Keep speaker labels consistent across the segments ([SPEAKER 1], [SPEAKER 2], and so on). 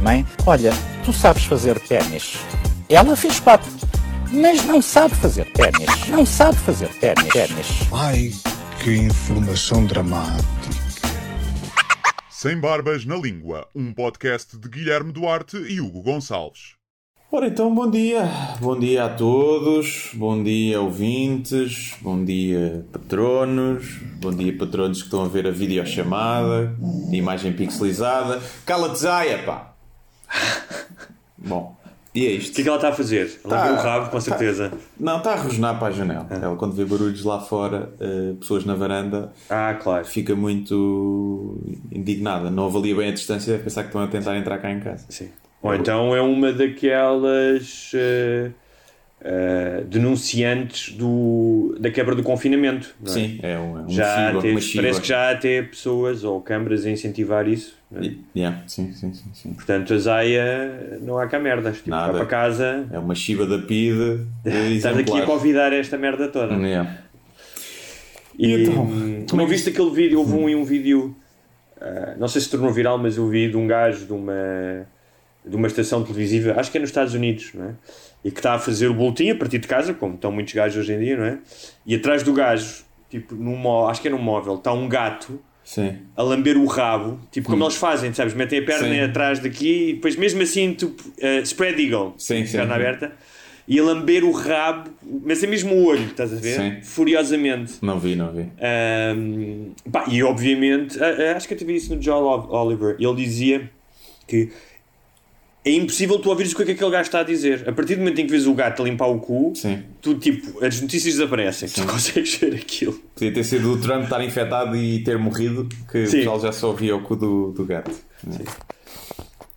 [SPEAKER 1] Mãe, olha, tu sabes fazer ténis. Ela fez quatro, mas não sabe fazer ténis. Não sabe fazer ténis. ténis.
[SPEAKER 2] Ai, que informação dramática.
[SPEAKER 3] Sem Barbas na Língua, um podcast de Guilherme Duarte e Hugo Gonçalves.
[SPEAKER 4] Ora então, bom dia. Bom dia a todos. Bom dia, ouvintes. Bom dia, patronos. Bom dia, patronos que estão a ver a videochamada, de imagem pixelizada. Cala-te, Zaya, pá! Bom, e é
[SPEAKER 5] O
[SPEAKER 4] isto.
[SPEAKER 5] que é que ela está a fazer? Ela
[SPEAKER 4] Tá-
[SPEAKER 5] viu o rabo, com certeza.
[SPEAKER 4] Não, está a rosnar para a janela. Ela, quando vê barulhos lá fora, eh, pessoas na varanda,
[SPEAKER 5] Ah, claro.
[SPEAKER 4] fica muito indignada. Não avalia bem a distância, deve pensar que estão a tentar entrar cá em casa.
[SPEAKER 5] Sim. Ou então é uma daquelas eh, eh, denunciantes do, da quebra do confinamento. é?
[SPEAKER 4] Sim, é um, é um
[SPEAKER 5] Já parece que já há até pessoas ou câmaras a incentivar isso. é?
[SPEAKER 4] Yeah, sim, sim, sim, sim.
[SPEAKER 5] Portanto, a Zaya não há cá merdas. Tipo,
[SPEAKER 4] Nada.
[SPEAKER 5] para casa,
[SPEAKER 4] É uma Shiba da PIDE.
[SPEAKER 5] estás aqui a convidar esta merda toda.
[SPEAKER 4] Yeah.
[SPEAKER 5] E,
[SPEAKER 4] E então,
[SPEAKER 5] hum,
[SPEAKER 4] como é que-
[SPEAKER 5] viste aquele vídeo? Houve um, um vídeo, ah, não sei se tornou viral, mas eu vi de um gajo de uma, de uma estação televisiva, acho que é nos Estados Unidos, não é? E que está a fazer o boletim a partir de casa, como estão muitos gajos hoje em dia, não é? E atrás do gajo, tipo, num, acho que é num móvel, está um gato
[SPEAKER 4] Sim.
[SPEAKER 5] a lamber o rabo, tipo como eles fazem, sabes? Metem a perna
[SPEAKER 4] Sim.
[SPEAKER 5] atrás daqui e depois, mesmo assim, tu, ah, spread eagle,
[SPEAKER 4] Sim, sim.
[SPEAKER 5] perna aberta, e a lamber o rabo, mas é mesmo o olho, estás a ver?
[SPEAKER 4] Sim.
[SPEAKER 5] Furiosamente.
[SPEAKER 4] Não vi, não vi.
[SPEAKER 5] Um, pá, e obviamente, a- a- acho que eu tive isso no John Ol- Oliver. Ele dizia que é impossível tu ouvires o que é que aquele gajo está a dizer. A partir do momento em que vês o gato a limpar o cu,
[SPEAKER 4] Sim.
[SPEAKER 5] tu tipo, as notícias desaparecem, tu consegues ver aquilo.
[SPEAKER 4] Podia ter sido o Trump estar infectado e ter morrido, que
[SPEAKER 5] Sim.
[SPEAKER 4] o pessoal já só ouvia o cu do, do gato.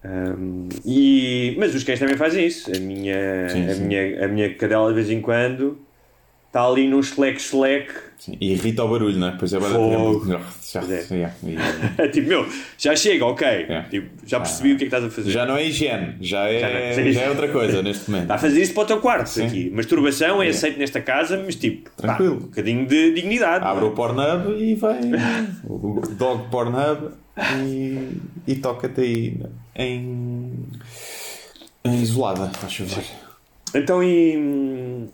[SPEAKER 5] Um, e, mas os cães também fazem isso. A minha,
[SPEAKER 4] Sim,
[SPEAKER 5] a
[SPEAKER 4] sim.
[SPEAKER 5] minha, a minha cadela de vez em quando está ali num.
[SPEAKER 4] Sim. E irrita o barulho, não é? Pois é, vai
[SPEAKER 5] Fogo.
[SPEAKER 4] já,
[SPEAKER 5] é.
[SPEAKER 4] yeah, e-
[SPEAKER 5] tipo, meu, já chega, ok.
[SPEAKER 4] É.
[SPEAKER 5] Tipo, já percebi o que é que estás a fazer.
[SPEAKER 4] já não é higiene, já
[SPEAKER 5] Já
[SPEAKER 4] é, já é outra coisa neste momento.
[SPEAKER 5] Está a fazer isso para o teu quarto
[SPEAKER 4] Sim.
[SPEAKER 5] aqui. Masturbação é aceito nesta casa, mas tipo, pá,
[SPEAKER 4] Tranquilo.
[SPEAKER 5] um bocadinho de dignidade.
[SPEAKER 4] Abre o Pornhub e vai. o dog Pornhub e, e toca-te aí em. em isolada, favor.
[SPEAKER 5] é? Então, e hum,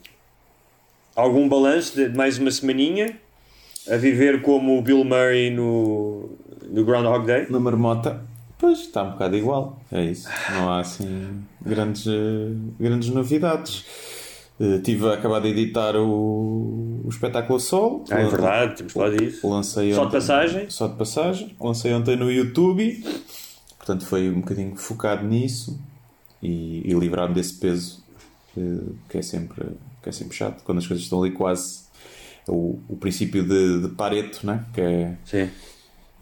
[SPEAKER 5] algum balanço de de mais uma semaninha a viver como o Bill Murray no, no Groundhog Day?
[SPEAKER 4] Na marmota, pois está um bocado igual. É isso. Não há assim grandes, eh, grandes novidades. Eh, tive a acabar de editar o, o espetáculo Sol.
[SPEAKER 5] Ah, é verdade, temos falado disso.
[SPEAKER 4] Lancei
[SPEAKER 5] Só de
[SPEAKER 4] ontem-
[SPEAKER 5] passagem?
[SPEAKER 4] Só de passagem. Lancei ontem no YouTube. Portanto, foi um bocadinho focado nisso e, e livrar-me desse peso eh, que é, sempre, que é sempre chato. Quando as coisas estão ali quase. O, o princípio de, de Pareto, né? que é
[SPEAKER 5] Sim.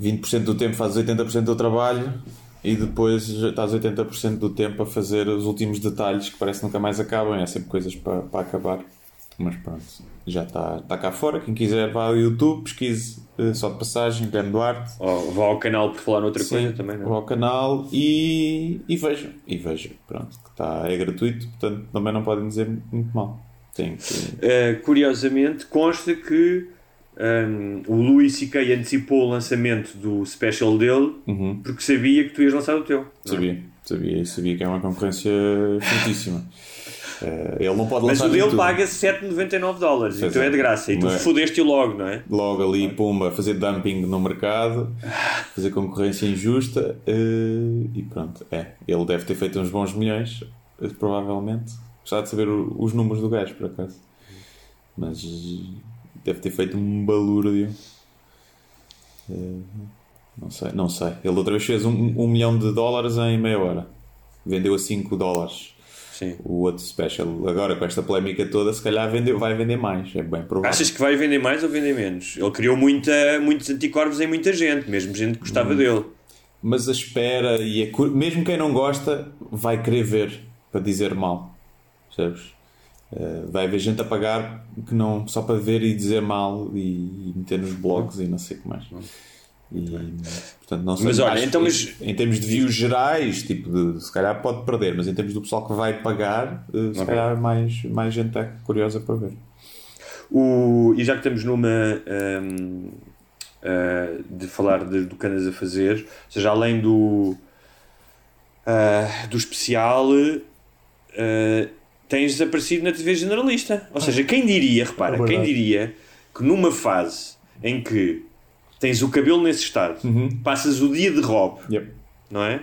[SPEAKER 4] 20% do tempo fazes 80% do trabalho e depois estás 80% do tempo a fazer os últimos detalhes que parece que nunca mais acabam. É sempre coisas para, para acabar. Mas pronto, já está, está cá fora. Quem quiser vá ao YouTube, pesquise eh, só de passagem, Guilherme Duarte.
[SPEAKER 5] Ou vá ao canal por falar noutra
[SPEAKER 4] Sim,
[SPEAKER 5] coisa também, não
[SPEAKER 4] vá
[SPEAKER 5] é?
[SPEAKER 4] ao canal e, e vejam. E vejam, pronto, que está, é gratuito, portanto também não podem dizer muito mal. Tem que.
[SPEAKER 5] Uh, curiosamente, consta que um, o Louis C.K. antecipou o lançamento do special dele
[SPEAKER 4] Uhum.
[SPEAKER 5] porque sabia que tu ias lançar o teu. é?
[SPEAKER 4] Sabia, sabia, sabia que é uma concorrência fortíssima. Eh, ele não pode
[SPEAKER 5] Mas
[SPEAKER 4] lançar
[SPEAKER 5] o dele paga 7,99 dólares, então é
[SPEAKER 4] é.
[SPEAKER 5] de graça. E tu
[SPEAKER 4] Mas-
[SPEAKER 5] fodeste-o logo, não é?
[SPEAKER 4] logo ali, pumba, fazer dumping no mercado, fazer concorrência injusta eh, e pronto. É, ele deve ter feito uns bons milhões, provavelmente. Gostava de saber os números do gajo, por acaso. Mas deve ter feito um balúrdio. Eh, não sei, não sei. Ele outra vez fez um, um milhão de dólares em meia hora. Vendeu a 5 dólares.
[SPEAKER 5] Sim.
[SPEAKER 4] O outro special, agora com esta polémica toda, se calhar vendeu, vai vender mais. É bem provável.
[SPEAKER 5] Achas que vai vender mais ou vender menos? Ele criou muita, muitos anticorpos em muita gente, mesmo gente que gostava
[SPEAKER 4] Hum.
[SPEAKER 5] dele.
[SPEAKER 4] mas a espera e a cur... mesmo quem não gosta vai querer ver para dizer mal. Percebes? Uh, vai haver gente a pagar que não, só para ver e dizer mal e, e meter nos blogs e não sei o que mais. E, portanto, não sei,
[SPEAKER 5] Mas olha, então, mas-
[SPEAKER 4] em termos de views gerais, tipo de, se calhar pode perder, mas em termos do pessoal que vai pagar, uh, se
[SPEAKER 5] Ok.
[SPEAKER 4] calhar mais, mais gente é curiosa para ver.
[SPEAKER 5] O, e já que estamos numa hum, ah, de falar de- do que andas a fazer, ou seja, além do, ah, do especial, ah, tens desaparecido na TV generalista. Ou seja, quem diria, repara,
[SPEAKER 4] É
[SPEAKER 5] quem diria que numa fase em que tens o cabelo nesse estado, passas o dia de robe,
[SPEAKER 4] Yep.
[SPEAKER 5] não é?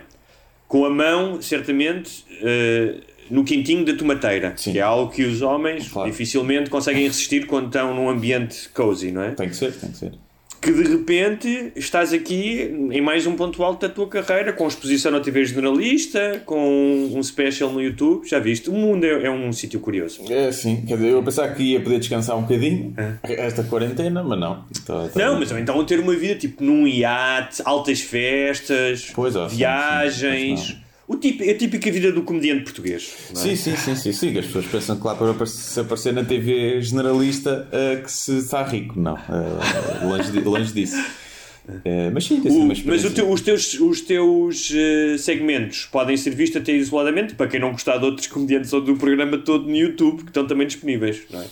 [SPEAKER 5] Com a mão, certamente, eh, no quentinho da tomateira,
[SPEAKER 4] Sim.
[SPEAKER 5] que é algo que os homens
[SPEAKER 4] Claro.
[SPEAKER 5] dificilmente conseguem resistir quando estão num ambiente cozy, não é?
[SPEAKER 4] Tem que ser, tem que ser.
[SPEAKER 5] Que de repente estás aqui em mais um ponto alto da tua carreira, com exposição na TV generalista, com um special no YouTube, já viste? O mundo é, é um sítio curioso.
[SPEAKER 4] É sim, quer dizer, eu pensava que ia poder descansar um bocadinho esta quarentena, mas não. Tá- tá-
[SPEAKER 5] É. Não, mas então ter uma vida tipo num iate, altas festas,
[SPEAKER 4] Pois, ó, sim,
[SPEAKER 5] viagens.
[SPEAKER 4] sim, mas
[SPEAKER 5] o é a típica vida do comediante português. é?
[SPEAKER 4] Sim, sim, sim, sim, sim. As pessoas pensam que lá para apare- se aparecer na TV generalista eh, que se está rico. Não, eh, longe, de- longe disso. Eh, mas sim, tem
[SPEAKER 5] O- mas teu- os teus, os teus segmentos podem ser vistos até isoladamente para quem não gostar de outros comediantes ou do programa todo no YouTube, que estão também disponíveis. Não é?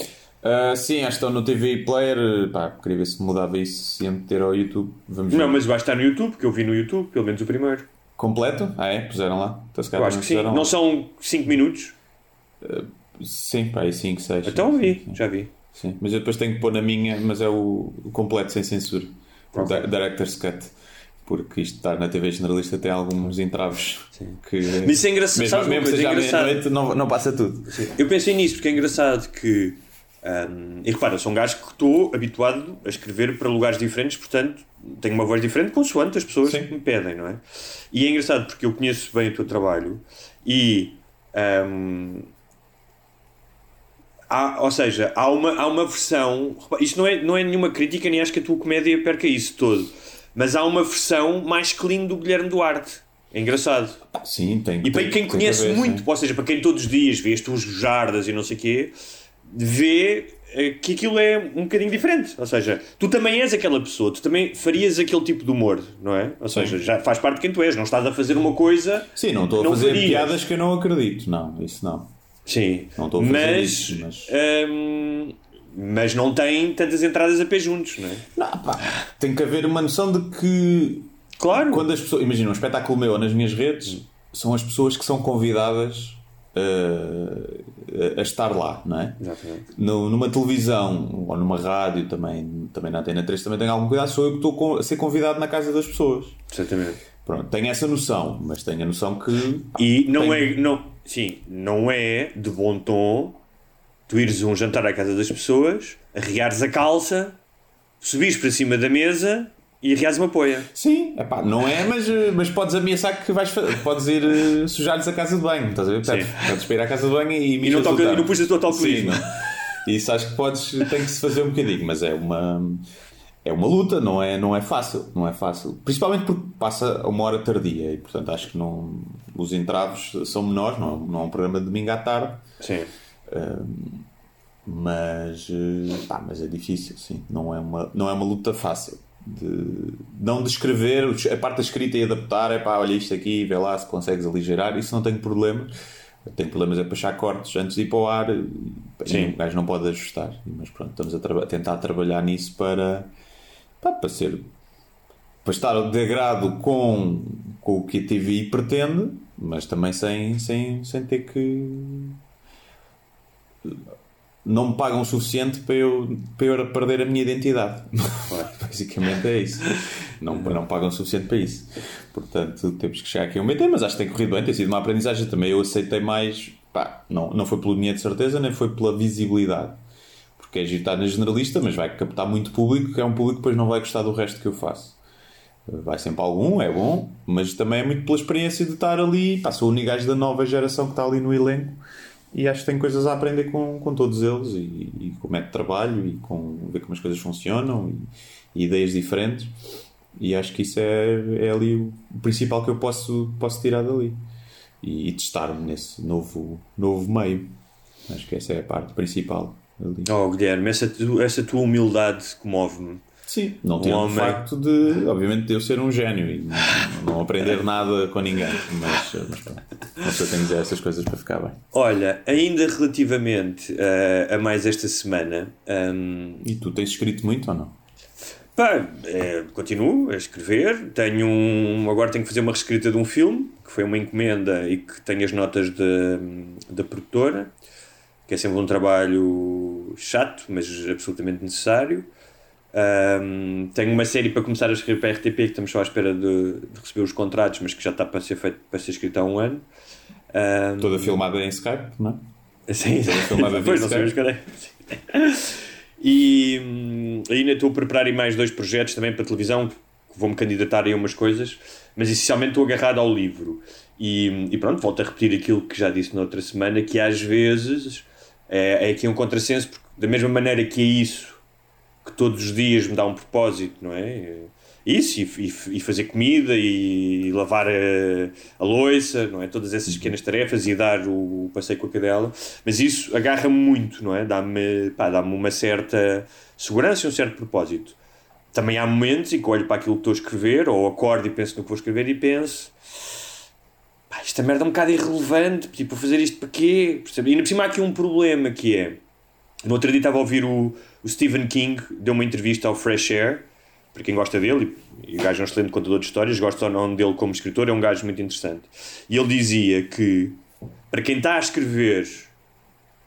[SPEAKER 4] Ah, sim, acho que estão no TV Player. Pá, queria ver se mudava isso, se ia meter ao YouTube. Vamos ver.
[SPEAKER 5] Não, mas vai estar no YouTube, que eu vi no YouTube, pelo menos o primeiro.
[SPEAKER 4] Completo? Ah, é? Puseram lá? Então, se
[SPEAKER 5] Eu acho que sim.
[SPEAKER 4] lá.
[SPEAKER 5] Não são 5 minutos?
[SPEAKER 4] Sim, pá, aí 5, 6.
[SPEAKER 5] Então vi, já vi.
[SPEAKER 4] Sim, mas eu depois tenho que pôr na minha, mas é o, o completo sem censura. O
[SPEAKER 5] Ok.
[SPEAKER 4] Di- Director's Cut. Porque isto estar na TV generalista tem alguns entraves que.
[SPEAKER 5] Mas isso é engraçado,
[SPEAKER 4] Mesmo, mesmo
[SPEAKER 5] coisa
[SPEAKER 4] seja à
[SPEAKER 5] engraçada?
[SPEAKER 4] meia-noite, não, não passa tudo.
[SPEAKER 5] Eu pensei nisso porque é engraçado que. Hum, e repara, eu sou um gajo que estou habituado a escrever para lugares diferentes, portanto tenho uma voz diferente consoante as pessoas
[SPEAKER 4] Sim.
[SPEAKER 5] que me pedem, não é? E é engraçado porque eu conheço bem o teu trabalho e. hum, há- ou seja, há uma, há uma versão. Isto não é, não é nenhuma crítica, nem acho que a tua comédia perca isso todo. Mas há uma versão mais clean do Guilherme Duarte. É engraçado.
[SPEAKER 4] Sim, tem
[SPEAKER 5] E para
[SPEAKER 4] tem-
[SPEAKER 5] quem
[SPEAKER 4] tem que
[SPEAKER 5] conhece
[SPEAKER 4] haver,
[SPEAKER 5] muito,
[SPEAKER 4] sim.
[SPEAKER 5] ou seja, para quem todos os dias vê as tuas jardas e não sei o quê, vê eh, que aquilo é um bocadinho diferente. Ou seja, tu também és aquela pessoa, tu também farias aquele tipo de humor, não é? Ou seja, já faz parte de quem tu és, não estás a fazer uma coisa.
[SPEAKER 4] Sim, não estou a fazer
[SPEAKER 5] farias.
[SPEAKER 4] piadas que eu não acredito. Não, isso não.
[SPEAKER 5] Sim,
[SPEAKER 4] Não estou a fazer
[SPEAKER 5] mas,
[SPEAKER 4] isso, mas-
[SPEAKER 5] hum, mas não tem tantas entradas a pé juntos, não é?
[SPEAKER 4] Não, pá, tem que haver uma noção de que
[SPEAKER 5] Claro.
[SPEAKER 4] quando as pessoas. Imagina, um espetáculo meu nas minhas redes são as pessoas que são convidadas uh, a estar lá, não é?
[SPEAKER 5] Exatamente.
[SPEAKER 4] No- numa televisão ou numa rádio também, também na Antena 3 também tenho algum cuidado, sou eu que estou a ser convidado na casa das pessoas.
[SPEAKER 5] Exatamente.
[SPEAKER 4] Pronto, tenho essa noção, mas tenho a noção que
[SPEAKER 5] E não
[SPEAKER 4] Tem-
[SPEAKER 5] é, não, sim, não é de bom tom tu ires a um jantar à casa das pessoas, arriares a calça, subires para cima da mesa e arriares uma poia.
[SPEAKER 4] Sim, epá, não é, mas, mas podes ameaçar que vais podes ir eh, sujar-lhes a casa de banho, estás a ver? Podes,
[SPEAKER 5] Sim.
[SPEAKER 4] podes para ir à casa de banho e,
[SPEAKER 5] E não, toca, e não puxas o total
[SPEAKER 4] Sim, não. Isso acho que podes, tem que se fazer um bocadinho, mas é uma é uma luta, não é, não é fácil, não é fácil. Principalmente porque passa a uma hora tardia e portanto acho que não os entraves são menores, não, é- não é um programa de domingo à tarde,
[SPEAKER 5] Sim.
[SPEAKER 4] mas, eh, pá, mas é difícil, sim. Não é uma, não é uma luta fácil. De não descrever a parte da escrita e adaptar, é pá, olha isto aqui, vê lá se consegues aligerar, isso não tenho problema. Tenho problemas é para achar cortes antes de ir para o ar
[SPEAKER 5] Sim.
[SPEAKER 4] o gajo não pode ajustar. Mas pronto, estamos a traba- tentar trabalhar nisso para, pá, para ser para estar de agrado com, com o que a TVI pretende, mas também sem, sem, sem ter que não me pagam o suficiente para eu, para eu perder a minha identidade. Basicamente é isso. Não, não pagam o suficiente para isso. Portanto, temos que chegar aqui a um meio mas acho que tem corrido bem, tem sido uma aprendizagem também. Eu aceitei mais, pá, não, não foi pelo dinheiro de certeza, nem foi pela visibilidade. Porque é agitar na generalista, mas vai captar muito público, que é um público que depois não vai gostar do resto que eu faço. Vai sempre algum, é bom, mas também é muito pela experiência de estar ali. Pá, sou o único gajo da nova geração que está ali no elenco e acho que tenho coisas a aprender com, com todos eles e, e com o método de trabalho e com ver como as coisas funcionam e, e ideias diferentes. E acho que isso é, é ali o principal que eu posso, posso tirar dali. E, e testar-me nesse novo, novo meio. Acho que essa é a parte principal ali.
[SPEAKER 5] Oh, Guilherme, essa, essa tua humildade comove-me.
[SPEAKER 4] Sim, não
[SPEAKER 5] Um
[SPEAKER 4] tendo o facto de, obviamente, de eu ser um gênio e não, aprender nada com ninguém. Mas, mas pronto, tem que dizer essas coisas para ficar bem.
[SPEAKER 5] Olha, ainda relativamente eh, a mais esta semana, hum,
[SPEAKER 4] E tu tens escrito muito ou não?
[SPEAKER 5] pá, eh, continuo a escrever. Tenho um, agora tenho que fazer uma reescrita de um filme, que foi uma encomenda e que tem as notas da produtora, que é sempre um trabalho chato, mas absolutamente necessário. Hum, tenho uma série para começar a escrever para a RTP que estamos só à espera de, de receber os contratos, mas que já está para ser feito para ser escrita há um ano. Hum,
[SPEAKER 4] Toda filmada em Skype, não é?
[SPEAKER 5] Sim,
[SPEAKER 4] filmada via
[SPEAKER 5] pois não sabemos cadê. E hum, ainda estou a preparar mais dois projetos também para televisão, que vou-me candidatar a umas coisas, mas essencialmente estou agarrado ao livro. E, e pronto, volto a repetir aquilo que já disse na outra semana, que às vezes é, é aqui um contrassenso, porque da mesma maneira que é isso que todos os dias me dá um propósito, não é? Isso, e, e- e fazer comida e lavar a, a louça, não é? Todas essas pequenas tarefas e dar o, passeio com a cadela. Mas isso agarra-me muito, não é? Dá-me pá, dá-me uma certa segurança e um certo propósito. Também há momentos em que olho para aquilo que estou a escrever, ou acordo e penso no que vou escrever e penso pá, esta merda é um bocado irrelevante, tipo, vou fazer isto para quê? E ainda por cima há aqui um problema que é no outro dia estava a ouvir o, o Stephen King, deu uma entrevista ao Fresh Air, para quem gosta dele, e, o gajo é um excelente contador de histórias, gosta ou não dele como escritor, é um gajo muito interessante. E ele dizia que, para quem está a escrever,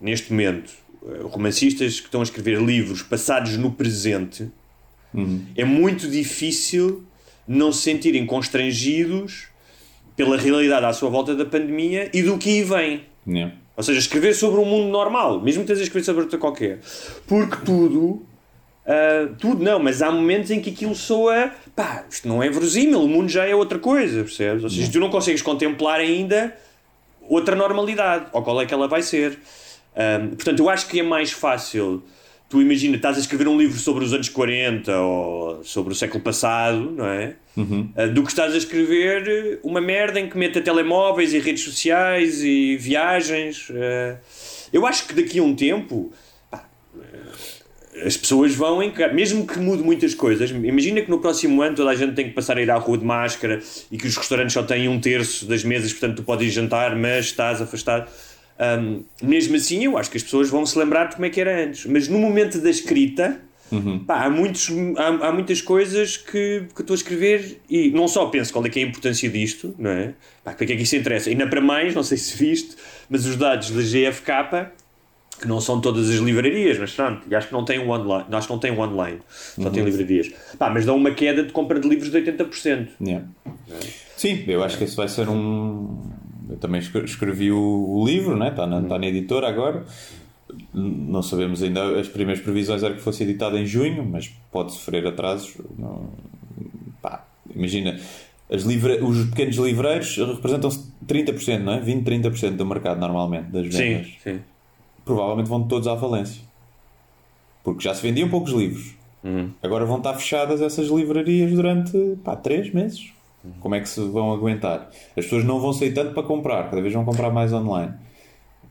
[SPEAKER 5] neste momento, eh, romancistas que estão a escrever livros passados no presente, é muito difícil não se sentirem constrangidos pela realidade à sua volta da pandemia e do que aí vem.
[SPEAKER 4] Yeah.
[SPEAKER 5] Ou seja, escrever sobre um mundo normal, mesmo que estejas a escrever sobre outra qualquer. Porque tudo, ah, tudo não, mas há momentos em que aquilo soa, pá, isto não é verosímil, o mundo já é outra coisa, percebes? Ou seja, tu não consegues contemplar ainda outra normalidade, ou qual é que ela vai ser. Ah, portanto, eu acho que é mais fácil. Tu imagina, estás a escrever um livro sobre os anos 40 ou sobre o século passado, não é? Uh, do que estás a escrever uma merda em que meta telemóveis e redes sociais e viagens. uh, eu acho que daqui a um tempo pá, uh, as pessoas vão encarar, mesmo que mude muitas coisas. Imagina que no próximo ano toda a gente tem que passar a ir à rua de máscara e que os restaurantes só têm um terço das mesas, portanto tu podes ir jantar, mas estás afastado. Um, mesmo assim, eu acho que as pessoas vão se lembrar de como é que era antes, mas no momento da escrita. Pá, há, muitos, há, há muitas coisas que, que estou a escrever e não só penso qual é que é a importância disto, não é? Pá, para que é que isso interessa? Ainda para mais, não sei se viste, mas os dados da GFK, que não são todas as livrarias, mas pronto, e acho que não tem um online, acho que não tem um online, só tem livrarias. Pá, mas dão uma queda de compra de livros de 80%.
[SPEAKER 4] Yeah. Sim, eu acho que esse vai ser um. Eu também escre- escrevi o, o livro, né? está, na, está na editora agora. Não sabemos ainda, as primeiras previsões era que fosse editado em junho, mas pode sofrer atrasos. Não- pá, imagina, as livra, os pequenos livreiros representam 30%, não é? 20, 30% do mercado normalmente, das vendas.
[SPEAKER 5] Sim, sim.
[SPEAKER 4] Provavelmente vão todos à falência. Porque já se vendiam poucos livros. Agora vão estar fechadas essas livrarias durante pá, 3 meses. Como é que se vão aguentar? As pessoas não vão sair tanto para comprar, cada vez vão comprar mais online.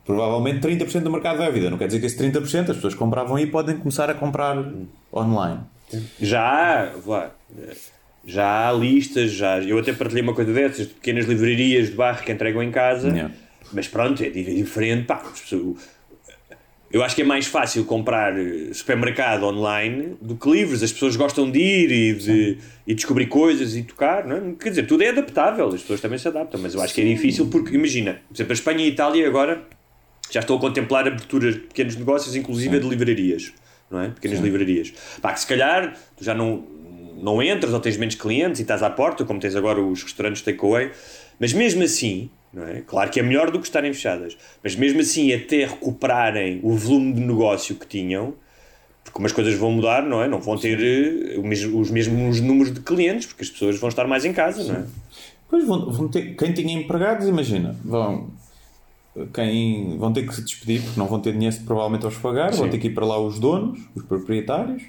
[SPEAKER 4] Provavelmente 30% do mercado vai à vida. Não quer dizer que esse 30% as pessoas compravam e podem começar a comprar online.
[SPEAKER 5] Já há, já há listas, já, eu até partilhei uma coisa dessas, de pequenas livrarias de bairro que entregam em casa,
[SPEAKER 4] Yeah.
[SPEAKER 5] mas pronto, é di- diferente. Pá, eu acho que é mais fácil comprar eh, supermercado online do que livros. As pessoas gostam de ir e de e descobrir coisas e tocar, não é? Quer dizer, tudo é adaptável, as pessoas também se adaptam, mas eu acho que é difícil porque, imagina, por exemplo, a Espanha e a Itália agora já estão a contemplar aberturas de pequenos negócios, inclusive de livrarias, não é? Pequenas livrarias. Pá, que se calhar tu já não, não entras ou tens menos clientes e estás à porta, como tens agora os restaurantes takeaway, mas mesmo assim, é? Claro que é melhor do que estarem fechadas, mas mesmo assim, até recuperarem o volume de negócio que tinham, porque umas coisas vão mudar, não é? Não vão ter eh, os mesmos números de clientes, porque as pessoas vão estar mais em casa, não é?
[SPEAKER 4] Pois vão, vão ter, quem tinha empregados, imagina, vão, quem, vão ter que se despedir porque não vão ter dinheiro provavelmente a os pagar, vão ter que ir para lá os donos, os proprietários.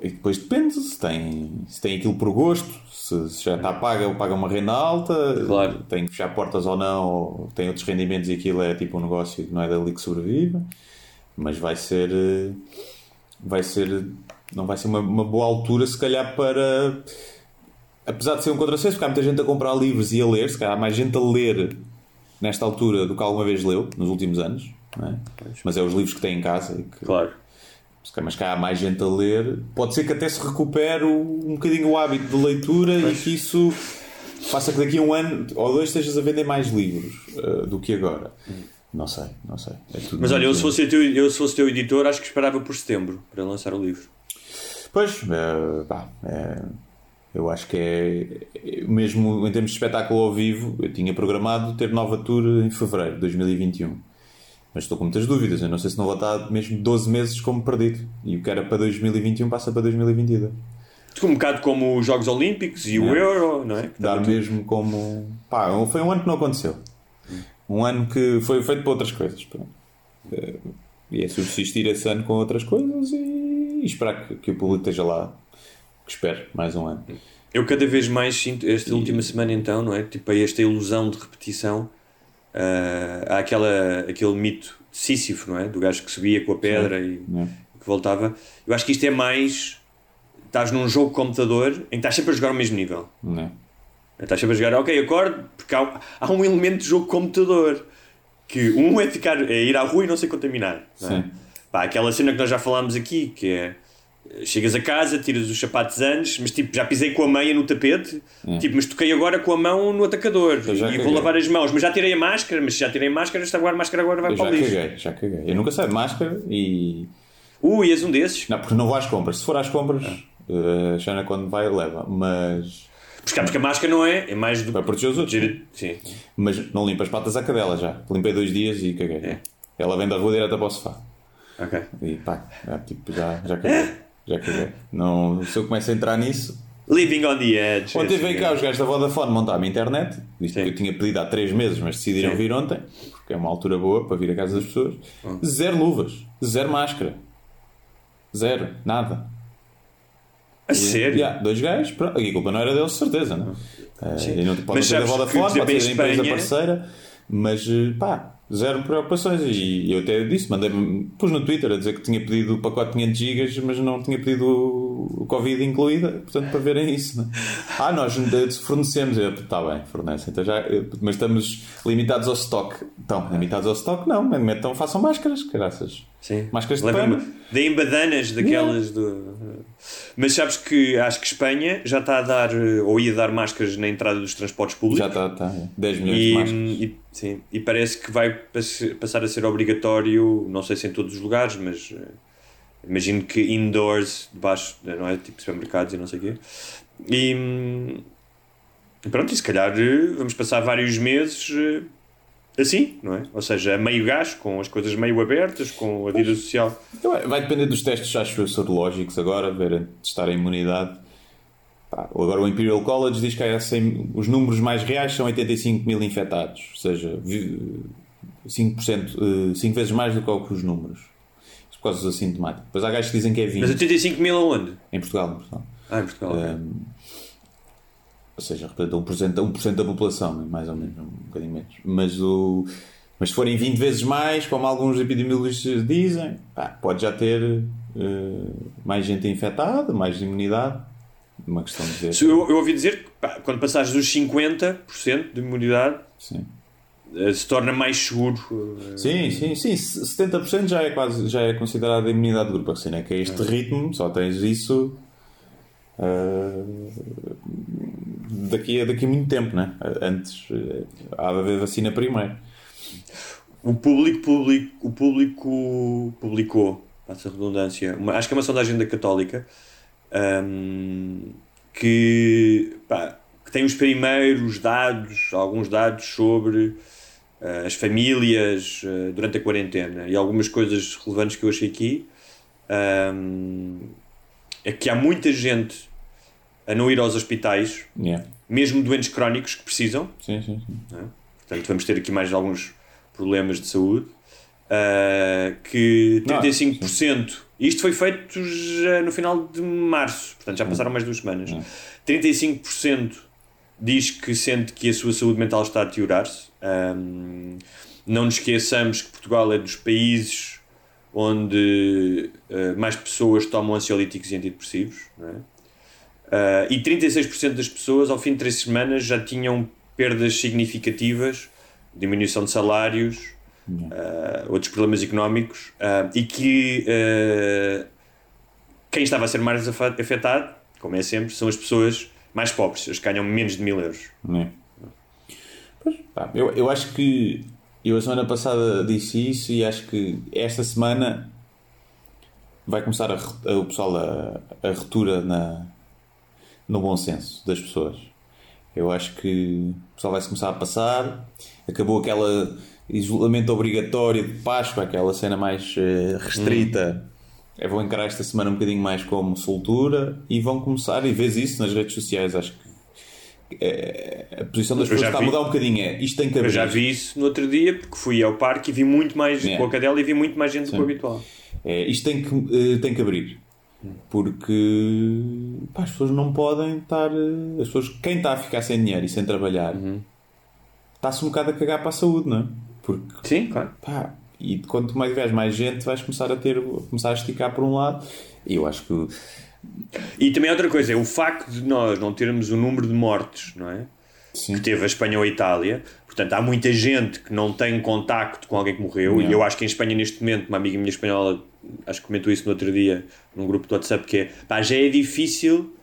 [SPEAKER 4] E depois depende se tem, se tem aquilo por gosto, se, se já está paga ou paga uma renda alta,
[SPEAKER 5] Claro.
[SPEAKER 4] tem que fechar portas ou não, ou tem outros rendimentos e aquilo é tipo um negócio que não é dali que sobrevive. Mas vai ser. eh, Vai ser. Não vai ser uma, uma boa altura, se calhar, para. Apesar de ser um contrassenso, porque há muita gente a comprar livros e a ler, se calhar há mais gente a ler nesta altura do que alguma vez leu, nos últimos anos, é? mas é os livros que tem em casa e que,
[SPEAKER 5] Claro.
[SPEAKER 4] Mas cá há mais gente a ler. Pode ser que até se recupere um bocadinho o hábito de leitura e que isso faça que daqui a um ano ou dois estejas a vender mais livros eh, do que agora. Não sei, não sei. É
[SPEAKER 5] Mas olha, eu se, fosse teu, eu se fosse teu editor, acho que esperava por setembro para lançar o livro.
[SPEAKER 4] Pois, eh, pá, é, eu acho que é- mesmo em termos de espetáculo ao vivo, eu tinha programado ter nova tour em fevereiro de 2021. Mas estou com muitas dúvidas. Eu não sei se não vou estar mesmo 12 meses como perdido. E o que era para 2021 passa para 2022.
[SPEAKER 5] Um bocado como os Jogos Olímpicos e o
[SPEAKER 4] É.
[SPEAKER 5] Euro, não é?
[SPEAKER 4] Dar mesmo como. Pá, foi um ano que não aconteceu. Um ano que foi feito para outras coisas. Eh, E é subsistir esse ano com outras coisas e, e esperar que, que o público esteja lá. Que espere mais um ano.
[SPEAKER 5] Eu cada vez mais sinto, esta última semana então, não é? Tipo, esta ilusão de repetição. Ah, há aquela, aquele mito de Sísifo, não é? Do gajo que subia com a pedra e
[SPEAKER 4] É.
[SPEAKER 5] que voltava. Eu acho que isto é mais. Estás num jogo de computador em que estás sempre a jogar ao mesmo nível.
[SPEAKER 4] Não é?
[SPEAKER 5] Estás sempre a jogar, ok, acordo, porque há, há um elemento de jogo de computador que um é ficar, é ir à rua e não ser contaminado. não é?
[SPEAKER 4] Sim.
[SPEAKER 5] Pá, aquela cena que nós já falámos aqui, que é chegas a casa, tiras os sapatos antes, mas tipo, já pisei com a meia no tapete, tipo, mas toquei agora com a mão no atacador
[SPEAKER 4] Eu já
[SPEAKER 5] e vou lavar as mãos, mas já tirei a máscara, mas se já tirei a máscara, esta agora a máscara agora vai
[SPEAKER 4] Eu
[SPEAKER 5] para
[SPEAKER 4] já
[SPEAKER 5] o lixo.
[SPEAKER 4] caguei, já caguei. Eu nunca saio de máscara e.
[SPEAKER 5] Ui, és um desses.
[SPEAKER 4] Não, porque não vou às compras. Se for às compras, eh, a Xana quando vai leva. Mas.
[SPEAKER 5] Porque, porque a máscara não é, é mais do
[SPEAKER 4] Para proteger os outros.
[SPEAKER 5] Sim.
[SPEAKER 4] Mas não limpa as patas à cadela já. Limpei dois dias e caguei.
[SPEAKER 5] É.
[SPEAKER 4] Ela vem da rua direta para o sofá.
[SPEAKER 5] Ok.
[SPEAKER 4] E pá, já, tipo, já, já caguei. Já caguei. Não, se eu começo a entrar nisso.
[SPEAKER 5] Living on the edge.
[SPEAKER 4] Ontem veio cá os gajos da Vodafone montar a minha internet. Isto
[SPEAKER 5] Sim.
[SPEAKER 4] que eu tinha pedido há três meses, mas decidiram
[SPEAKER 5] Sim.
[SPEAKER 4] vir ontem. Porque é uma altura boa para vir a casa das pessoas.
[SPEAKER 5] Hum.
[SPEAKER 4] Zero luvas. Zero máscara. Zero. Nada.
[SPEAKER 5] A sério?
[SPEAKER 4] Yeah, dois gajos, pronto. E a culpa não era deles, de certeza, não? E não pode
[SPEAKER 5] Mas
[SPEAKER 4] ser da
[SPEAKER 5] que,
[SPEAKER 4] Vodafone, pode ser da
[SPEAKER 5] em
[SPEAKER 4] empresa
[SPEAKER 5] Espanha-
[SPEAKER 4] parceira, mas eh, pá, zero preocupações. E eu até disse, mandei pus no Twitter a dizer que tinha pedido o pacote de 500 GB, mas não tinha pedido o, Covid incluída, portanto, para verem isso. Não? Ah, nós fornecemos, está bem, fornecem, então já, mas estamos limitados ao stock. Então, limitados ao stock, não, mas então façam máscaras, graças.
[SPEAKER 5] Sim.
[SPEAKER 4] Máscaras de pano.
[SPEAKER 5] Deem badanas daquelas do. Mas sabes que acho que Espanha já está a dar, eh, ou ia dar máscaras na entrada dos transportes públicos.
[SPEAKER 4] Já está, está, é. 10 milhões de
[SPEAKER 5] E,
[SPEAKER 4] máscaras.
[SPEAKER 5] e, sim, e parece que vai pass- passar a ser obrigatório, não sei se em todos os lugares, mas eh, imagino que indoors, debaixo, não é? Tipo supermercados e não sei o quê. E hum, pronto, e se calhar eh, vamos passar vários meses eh, assim, não é? Ou seja, a meio gás, com as coisas meio abertas, com a vida social.
[SPEAKER 4] Então, é, Vai depender dos testes, acho eu, sorológicos agora, ver testar a imunidade. Pá, agora o Imperial College diz que há 100 os números mais reais são 85 mil infectados, ou seja, vi- 5%, 5 vezes mais do que os números. Isto por causa dos assintomáticos. Depois há gajos que dizem que é 20
[SPEAKER 5] Mas 85 mil aonde?
[SPEAKER 4] em Portugal. Em Portugal.
[SPEAKER 5] Ah, em Portugal.
[SPEAKER 4] Um, ou seja, representa 1%, 1 da população, mais ou menos, um bocadinho menos. Mas, o, mas se forem 20 vezes mais, como alguns epidemiologistas dizem, pá, pode já ter eh, mais gente infectada, mais imunidade. Uma questão de dizer.
[SPEAKER 5] Eu, eu ouvi dizer que pá, quando passares dos 50% de imunidade
[SPEAKER 4] Sim.
[SPEAKER 5] eh, se torna mais seguro. eh,
[SPEAKER 4] Sim, sim, sim. 70% já é quase já é considerada imunidade de grupo. Assim, é que a este ritmo só tens isso daqui, a, daqui a muito tempo, né? Antes eh, há de haver vacina primeiro.
[SPEAKER 5] O público, public, o público publicou, passa a redundância, uma- acho que é uma sondagem da Católica ahm, que, pá, que tem os primeiros dados, alguns dados sobre ah, as famílias ah, durante a quarentena e algumas coisas relevantes que eu achei aqui ahm, é que há muita gente a não ir aos hospitais,
[SPEAKER 4] Yeah.
[SPEAKER 5] mesmo doentes crónicos que precisam,
[SPEAKER 4] Sim, sim, sim.
[SPEAKER 5] Portanto, vamos ter aqui mais alguns problemas de saúde. Uh, que
[SPEAKER 4] Não,
[SPEAKER 5] 35% Isto foi feito já no final de março, portanto já passaram mais duas semanas. 35% diz que sente que a sua saúde mental está a deteriorar-se. Um, não nos esqueçamos que Portugal é dos países onde uh, mais pessoas tomam ansiolíticos e antidepressivos. Não é? Uh, e 36% das pessoas, ao fim de três semanas, já tinham perdas significativas, diminuição de salários, uh, outros problemas económicos, uh, e que quem estava a ser mais afetado, como é sempre, são as pessoas mais pobres, as que ganham menos de mil euros.
[SPEAKER 4] É. Pois, pá, eu, eu acho que eu a semana passada disse isso e acho que esta semana vai começar a, a, o pessoal a, a retura na, no bom senso das pessoas. Eu acho que o pessoal vai se começar a passar. Acabou aquela isolamento obrigatório de Páscoa, aquela cena mais uh, restrita. Hum. Eu vou encarar esta semana um bocadinho mais como soltura e vão começar, e vês isso nas redes sociais, acho que é, a posição das pessoas está vi, a mudar um bocadinho. É, isto tem que abrir.
[SPEAKER 5] Eu já vi isso no outro dia, porque fui ao parque e vi muito mais é. com a cadela e vi muito mais gente Sim. do que o habitual.
[SPEAKER 4] É, isto tem que, uh, tem que abrir porque pá, as pessoas não podem estar. Eh, as pessoas, quem está a ficar sem dinheiro e sem trabalhar uhum. está-se um bocado a cagar para a saúde, não é? Porque,
[SPEAKER 5] Sim, claro.
[SPEAKER 4] Pá, e quanto mais tiveres mais gente, vais começar a ter começar a esticar por um lado. E eu acho que.
[SPEAKER 5] E também outra coisa é o facto de nós não termos o número de mortes, não é? Sim. Que teve a Espanha ou a Itália. Portanto, há muita gente que não tem contacto com alguém que morreu. Não. E eu acho que em Espanha, neste momento, uma amiga minha espanhola acho que comentou isso no outro dia num grupo do WhatsApp, que é pá, já é difícil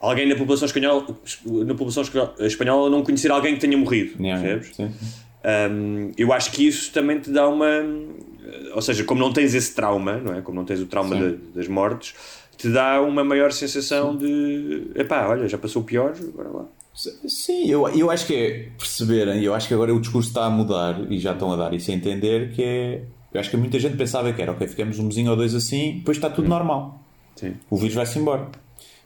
[SPEAKER 5] alguém na população espanhola, na população espanhola não conhecer alguém que tenha morrido, yeah, percebes? Sim, sim. Um, eu acho que isso também te dá uma. Ou seja, como não tens esse trauma, não é? Como não tens o trauma de, das mortes, te dá uma maior sensação sim. de. Epá, olha, já passou o pior, agora lá.
[SPEAKER 4] Sim, eu, eu acho que é perceberem, eu acho que agora o discurso está a mudar e já estão a dar isso a entender que é eu acho que muita gente pensava que era, ok, ficamos um mesinho ou dois assim, depois está tudo normal. Sim. O vírus vai-se embora.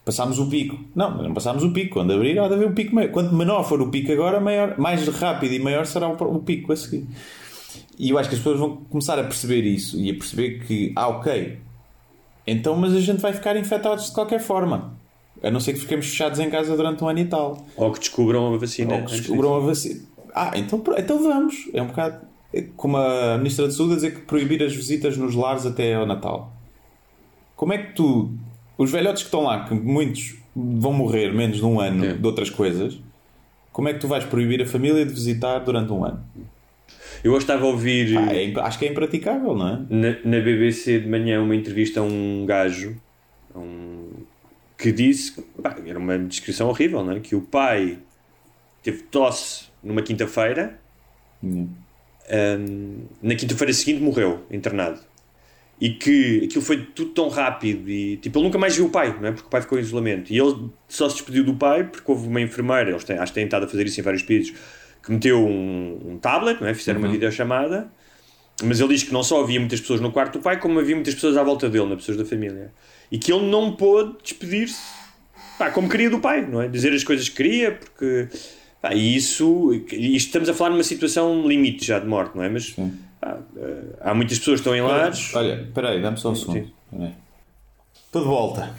[SPEAKER 4] Passámos o pico. Não, não passámos o pico. Quando abrir, há de haver um pico maior. Quanto menor for o pico agora, maior, mais rápido e maior será o, pico a seguir. E eu acho que as pessoas vão começar a perceber isso e a perceber que, ah, ok, então, mas a gente vai ficar infectados de qualquer forma. A não ser que fiquemos fechados em casa durante um ano e tal.
[SPEAKER 5] Ou que descubram a vacina.
[SPEAKER 4] Ou que descubram a vacina. Ah, então, então vamos. É um bocado como a Ministra da Saúde a dizer que proibir as visitas nos lares até ao Natal. Como é que tu, os velhotes que estão lá, que muitos vão morrer menos de um ano é. de outras coisas, como é que tu vais proibir a família de visitar durante um ano?
[SPEAKER 5] Eu hoje estava a ouvir.
[SPEAKER 4] Ah, é, acho que é impraticável, não é?
[SPEAKER 5] Na, na, BBC de manhã, uma entrevista a um gajo um, que disse. Pá, era uma descrição horrível, não é? Que o pai teve tosse numa quinta-feira. Hum um, na quinta-feira seguinte morreu, internado. E que aquilo foi tudo tão rápido e tipo, ele nunca mais viu o pai, não é? Porque o pai ficou em isolamento. E ele só se despediu do pai porque houve uma enfermeira, eles têm, acho que têm estado a fazer isso em vários países, que meteu um, um tablet, não é? Fizeram uhum. uma videochamada. Mas ele diz que não só havia muitas pessoas no quarto do pai, como havia muitas pessoas à volta dele, né? pessoas da família. E que ele não pôde despedir-se como queria do pai, não é? Dizer as coisas que queria, porque Pá, e isso, estamos a falar numa situação limite já de morte, não é? Mas pá, eh, há muitas pessoas que estão em lares.
[SPEAKER 4] Olha, espera aí, dá-me só um segundo. Estou de volta.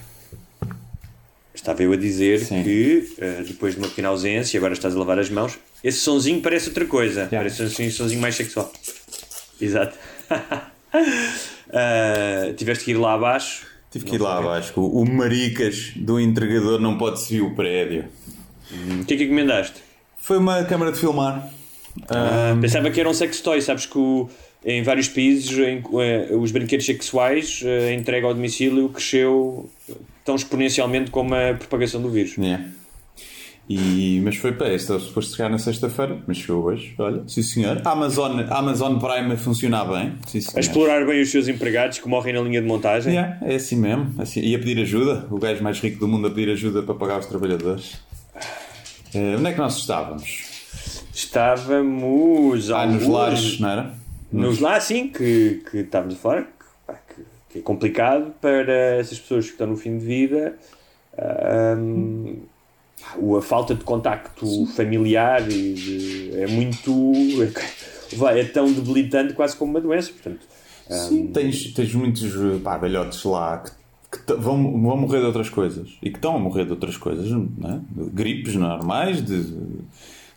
[SPEAKER 5] Estava eu a dizer Sim. que uh, depois de uma pequena ausência, agora estás a lavar as mãos, esse sonzinho parece outra coisa. Yeah. Parece um sonzinho mais sexual. Exato. uh, tiveste que ir lá abaixo.
[SPEAKER 4] Tive que ir lá abaixo. O, o maricas do entregador não pode subir o prédio.
[SPEAKER 5] Hum, o que é que encomendaste?
[SPEAKER 4] Foi uma câmara de filmar.
[SPEAKER 5] Ah, um... Pensava que era um sex toy, sabes que o, em vários países em, eh, os brinquedos sexuais a eh, entrega ao domicílio cresceu tão exponencialmente como a propagação do vírus.
[SPEAKER 4] Yeah. E, mas foi para estava suposto chegar na sexta-feira, mas chegou hoje. Olha, sim senhor. A Amazon, a Amazon Prime a funcionar bem. Sim,
[SPEAKER 5] a explorar bem os seus empregados que morrem na linha de montagem.
[SPEAKER 4] Yeah, é assim mesmo. Assim, e a pedir ajuda. O gajo mais rico do mundo a pedir ajuda para pagar os trabalhadores. Uh, onde é que nós estávamos?
[SPEAKER 5] Estávamos
[SPEAKER 4] ah, nos lares, não era?
[SPEAKER 5] Nos lares, sim, que, que estávamos a falar, que, que, é complicado para essas pessoas que estão no fim de vida. Um, a falta de contacto sim. familiar de, é muito. É, é tão debilitante quase como uma doença. Portanto,
[SPEAKER 4] Sim, tens, tens muitos pá, velhotes lá que, que vão, vão morrer de outras coisas e que estão a morrer de outras coisas, não é? De gripes normais, de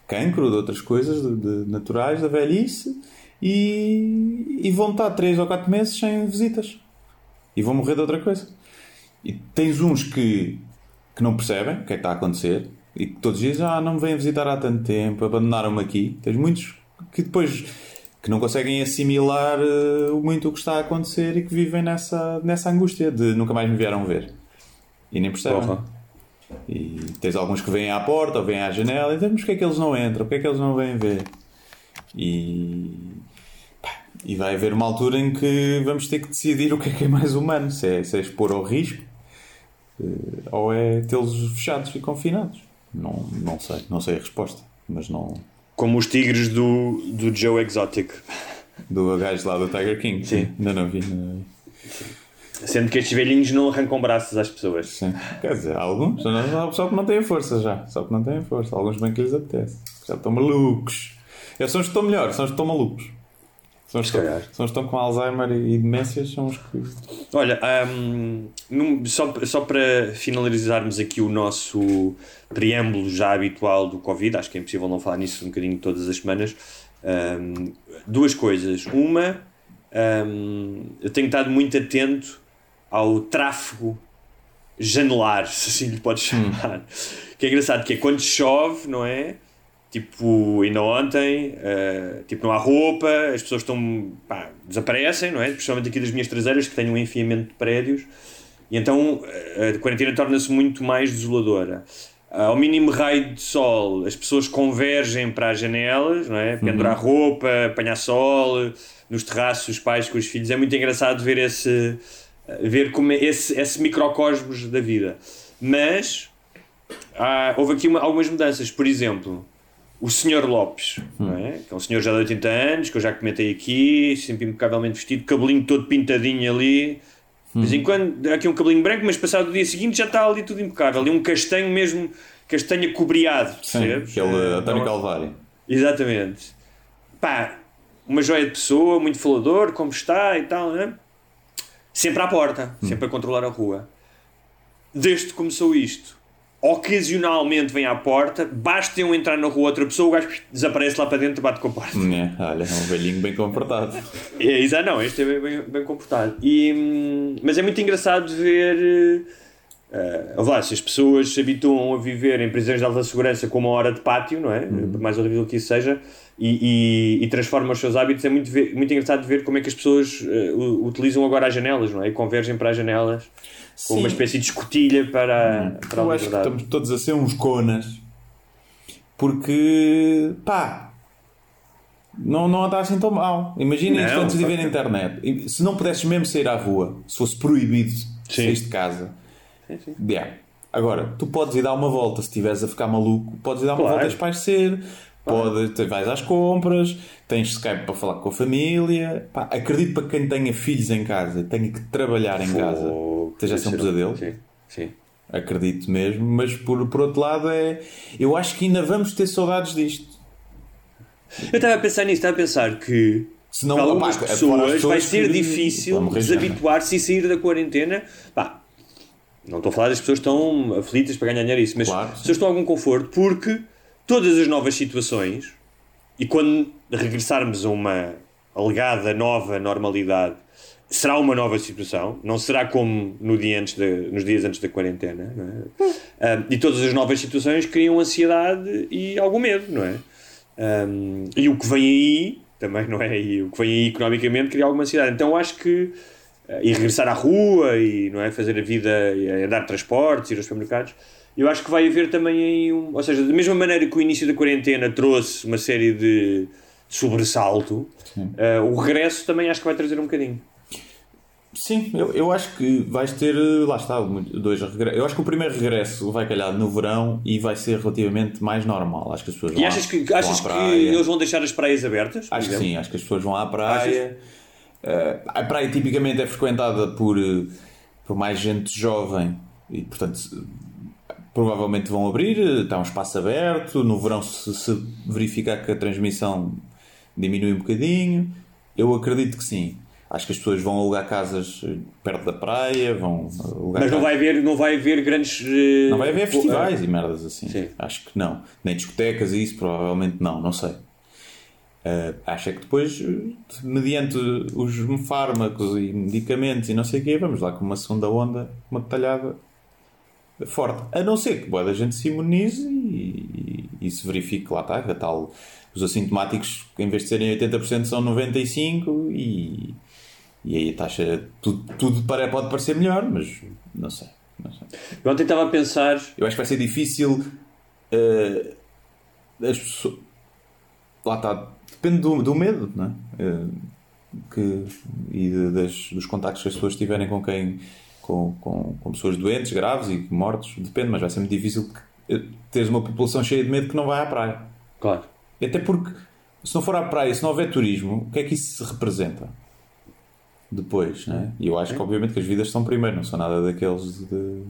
[SPEAKER 4] cancro, de outras coisas de, de naturais da velhice e, e vão estar 3 ou 4 meses sem visitas e vão morrer de outra coisa. E tens uns que, que não percebem o que é que está a acontecer e que todos dizem: Ah, não me vêm visitar há tanto tempo, abandonaram-me aqui. Tens muitos que depois que não conseguem assimilar eh, muito o que está a acontecer e que vivem nessa, nessa angústia de nunca mais me vieram ver e nem percebem.
[SPEAKER 5] Porra.
[SPEAKER 4] E tens alguns que vêm à porta ou vêm à janela e dizem: Mas porquê é que eles não entram? Porquê é que eles não vêm ver? E, pá, e vai haver uma altura em que vamos ter que decidir o que é que é mais humano: se é, se é expor ao risco eh, ou é tê-los fechados e confinados. Não, não sei, não sei a resposta, mas não.
[SPEAKER 5] Como os tigres do, do Joe Exotic.
[SPEAKER 4] Do gajo lá do Tiger King.
[SPEAKER 5] Sim.
[SPEAKER 4] Ainda não vi. Não vi.
[SPEAKER 5] Sendo que estes velhinhos não arrancam braços às pessoas.
[SPEAKER 4] Sim. Quer dizer, alguns, só que não têm força já. Só que não têm força. Alguns bem que lhes apetece. Já estão malucos. Eles são os que estão melhores, são os que estão malucos. São os que, são os que estão com Alzheimer e demências, são os que.
[SPEAKER 5] Olha, hum, num- só, só para finalizarmos aqui o nosso preâmbulo já habitual do Covid, acho que é impossível não falar nisso um bocadinho todas as semanas. hum, duas coisas. Uma, hum, eu tenho estado muito atento ao tráfego janelar, se assim lhe podes chamar. Que é engraçado, que é quando chove, não é? Tipo, ainda ontem, eh, tipo, não há roupa, as pessoas estão, pá, desaparecem, não é? Principalmente aqui das minhas traseiras, que têm um enfiamento de prédios. E então eh, a quarentena torna-se muito mais desoladora. Ah, Ao mínimo raio de sol, as pessoas convergem para as janelas, não é? Pendurar roupa, apanhar sol, nos terraços, os pais com os filhos. É muito engraçado ver esse, ver como esse, esse microcosmos da vida. Mas há- houve aqui uma- algumas mudanças. Por exemplo, o Sr. Lopes, não é? que é um senhor já de 80 anos, que eu já comentei aqui, sempre impecavelmente vestido, cabelinho todo pintadinho ali. De vez em quando há aqui um cabelinho branco, mas passado o dia seguinte já está ali tudo impecável. Ali um castanho mesmo, castanho cobreado,
[SPEAKER 4] Sim,
[SPEAKER 5] percebes?
[SPEAKER 4] aquele
[SPEAKER 5] Eh,
[SPEAKER 4] António
[SPEAKER 5] não-
[SPEAKER 4] Calvário.
[SPEAKER 5] Exatamente. Pá, uma joia de pessoa, muito falador, como está e tal, né? Sempre à porta, sempre a controlar a rua. Desde que começou isto, ocasionalmente vem à porta, basta eu entrar na rua outra pessoa, o gajo desaparece lá para dentro e bate com a porta.
[SPEAKER 4] É, olha, é um velhinho bem comportado.
[SPEAKER 5] É, exato, não, este é bem, bem, bem comportado. E, hum, mas é muito engraçado ver. Uh, lá, se as pessoas se habituam a viver em prisões de alta segurança com uma hora de pátio, não é? Por mais horrível que isso seja, e, e, e transformam os seus hábitos, é muito, ver- muito engraçado ver como é que as pessoas uh, utilizam agora as janelas, não é? E convergem para as janelas com uma
[SPEAKER 4] Sim.
[SPEAKER 5] espécie de escotilha para, para a
[SPEAKER 4] Eu acho que
[SPEAKER 5] liberdade.
[SPEAKER 4] estamos todos a ser uns conas porque pá não, não está assim tão mal. Imaginem isto antes de ver na internet. Se não pudesses mesmo sair à rua, se fosse proibido sair de casa,
[SPEAKER 5] sim.
[SPEAKER 4] yeah. agora tu podes ir dar uma volta se estiveres a ficar maluco, podes ir dar uma
[SPEAKER 5] Claro.
[SPEAKER 4] volta a espairecer, pode, te vais às compras, tens Skype para falar com a família. Pá, acredito para quem tenha filhos em casa e tenha que trabalhar em casa, esteja a ser um pesadelo.
[SPEAKER 5] Sim, sim.
[SPEAKER 4] Acredito mesmo, mas por, por outro lado é. Eu acho que ainda vamos ter saudades disto.
[SPEAKER 5] Eu estava a pensar nisso, estava a pensar que
[SPEAKER 4] Se não,
[SPEAKER 5] para algumas
[SPEAKER 4] as
[SPEAKER 5] pessoas,
[SPEAKER 4] pessoas
[SPEAKER 5] vai ser
[SPEAKER 4] que
[SPEAKER 5] difícil
[SPEAKER 4] já.
[SPEAKER 5] desabituar-se e sair da quarentena. Pá, não estou a falar das pessoas que estão aflitas para ganhar dinheiro isso, mas
[SPEAKER 4] Claro,
[SPEAKER 5] pessoas estão a algum conforto porque todas as novas situações e quando regressarmos a uma alegada nova normalidade será uma nova situação, não será como no dia antes de- nos dias antes da quarentena, é? Ah, e todas as novas situações criam ansiedade e algum medo, não é? Um, e o que vem aí também não é e o que vem aí economicamente cria alguma ansiedade então acho que uh, e regressar à rua e não é fazer a vida e a dar transportes ir aos supermercados eu acho que vai haver também aí um, ou seja da mesma maneira que o início da quarentena trouxe uma série de sobressalto uh, o regresso também acho que vai trazer um bocadinho
[SPEAKER 4] Sim, eu, eu acho que vais ter. eh, Lá está, dois regressos. Eu acho que o primeiro regresso vai calhar no verão e vai ser relativamente mais normal. Acho que as pessoas vão
[SPEAKER 5] e achas que, achas que eles vão deixar as praias abertas
[SPEAKER 4] Acho que
[SPEAKER 5] exemplo?
[SPEAKER 4] sim, acho que as pessoas vão à praia. Eh, a praia tipicamente é frequentada por, por mais gente jovem e, portanto, provavelmente vão abrir. eh, Está um espaço aberto. No verão, se, se verificar que a transmissão diminui um bocadinho, eu acredito que sim. Acho que as pessoas vão alugar casas eh, perto da praia, vão alugar
[SPEAKER 5] Mas não
[SPEAKER 4] casas-
[SPEAKER 5] vai haver, não vai haver grandes. eh,
[SPEAKER 4] não vai haver festivais e merdas assim.
[SPEAKER 5] Sim.
[SPEAKER 4] Acho que não. Nem discotecas e isso, provavelmente não, não sei. Uh, acho é que depois, mediante os fármacos e medicamentos e não sei o quê, vamos lá com uma segunda onda, uma detalhada forte. A não ser que boa da gente se imunize e, e, e se verifique, lá está, a tal, os assintomáticos, em vez de serem 80%, são 95% e, e aí a taxa, tudo, tudo pode parecer melhor, mas não sei. Não sei.
[SPEAKER 5] Eu ontem estava a pensar.
[SPEAKER 4] Eu acho que vai ser difícil. eh, as pessoas. Lá está. Depende do, do medo, não é? Eh, que, e de- das, dos contactos que as pessoas tiverem com quem. Com, com, com pessoas doentes, graves e mortos. Depende, mas vai ser muito difícil eh, teres uma população cheia de medo que não vai à praia.
[SPEAKER 5] Claro.
[SPEAKER 4] E até porque, se não for à praia, se não houver turismo, o que é que isso representa? Depois, né? E eu acho que, obviamente, que as vidas são primeiro, não são nada daqueles de.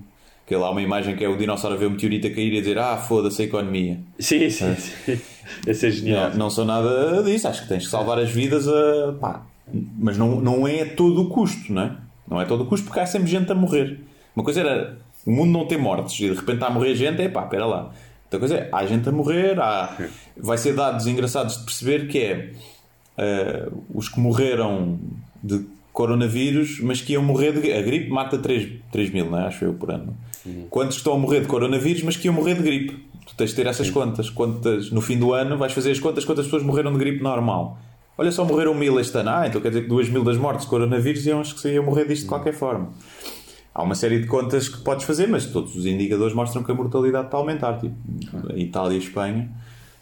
[SPEAKER 4] Que lá há uma imagem que é o dinossauro a ver o meteorito a cair e a dizer Ah, foda-se a economia.
[SPEAKER 5] Sim, sim, sim. Esse é genial.
[SPEAKER 4] Não, não são nada disso, acho que tens que salvar as vidas a. pá. Mas não, não é a todo o custo, não é? Não é todo o custo porque há sempre gente a morrer. Uma coisa era o mundo não ter mortes e de repente está a morrer gente, é pá, espera lá. Outra coisa é, há gente a morrer, há... vai ser dados engraçados de perceber que é eh, os que morreram de coronavírus, mas que iam morrer de. A gripe mata 3, 3 mil, não é? Acho eu por ano. Quantos estão a morrer de coronavírus, mas que iam morrer de gripe? Tu tens de ter essas contas. Quantas, no fim do ano vais fazer as contas quantas pessoas morreram de gripe normal. Olha, só morreram mil este ano. Ah, então quer dizer que 2 mil das mortes de coronavírus iam, acho que se iam morrer disto de qualquer forma. Há uma série de contas que podes fazer, mas todos os indicadores mostram que a mortalidade está a aumentar. Tipo, a Itália e Espanha,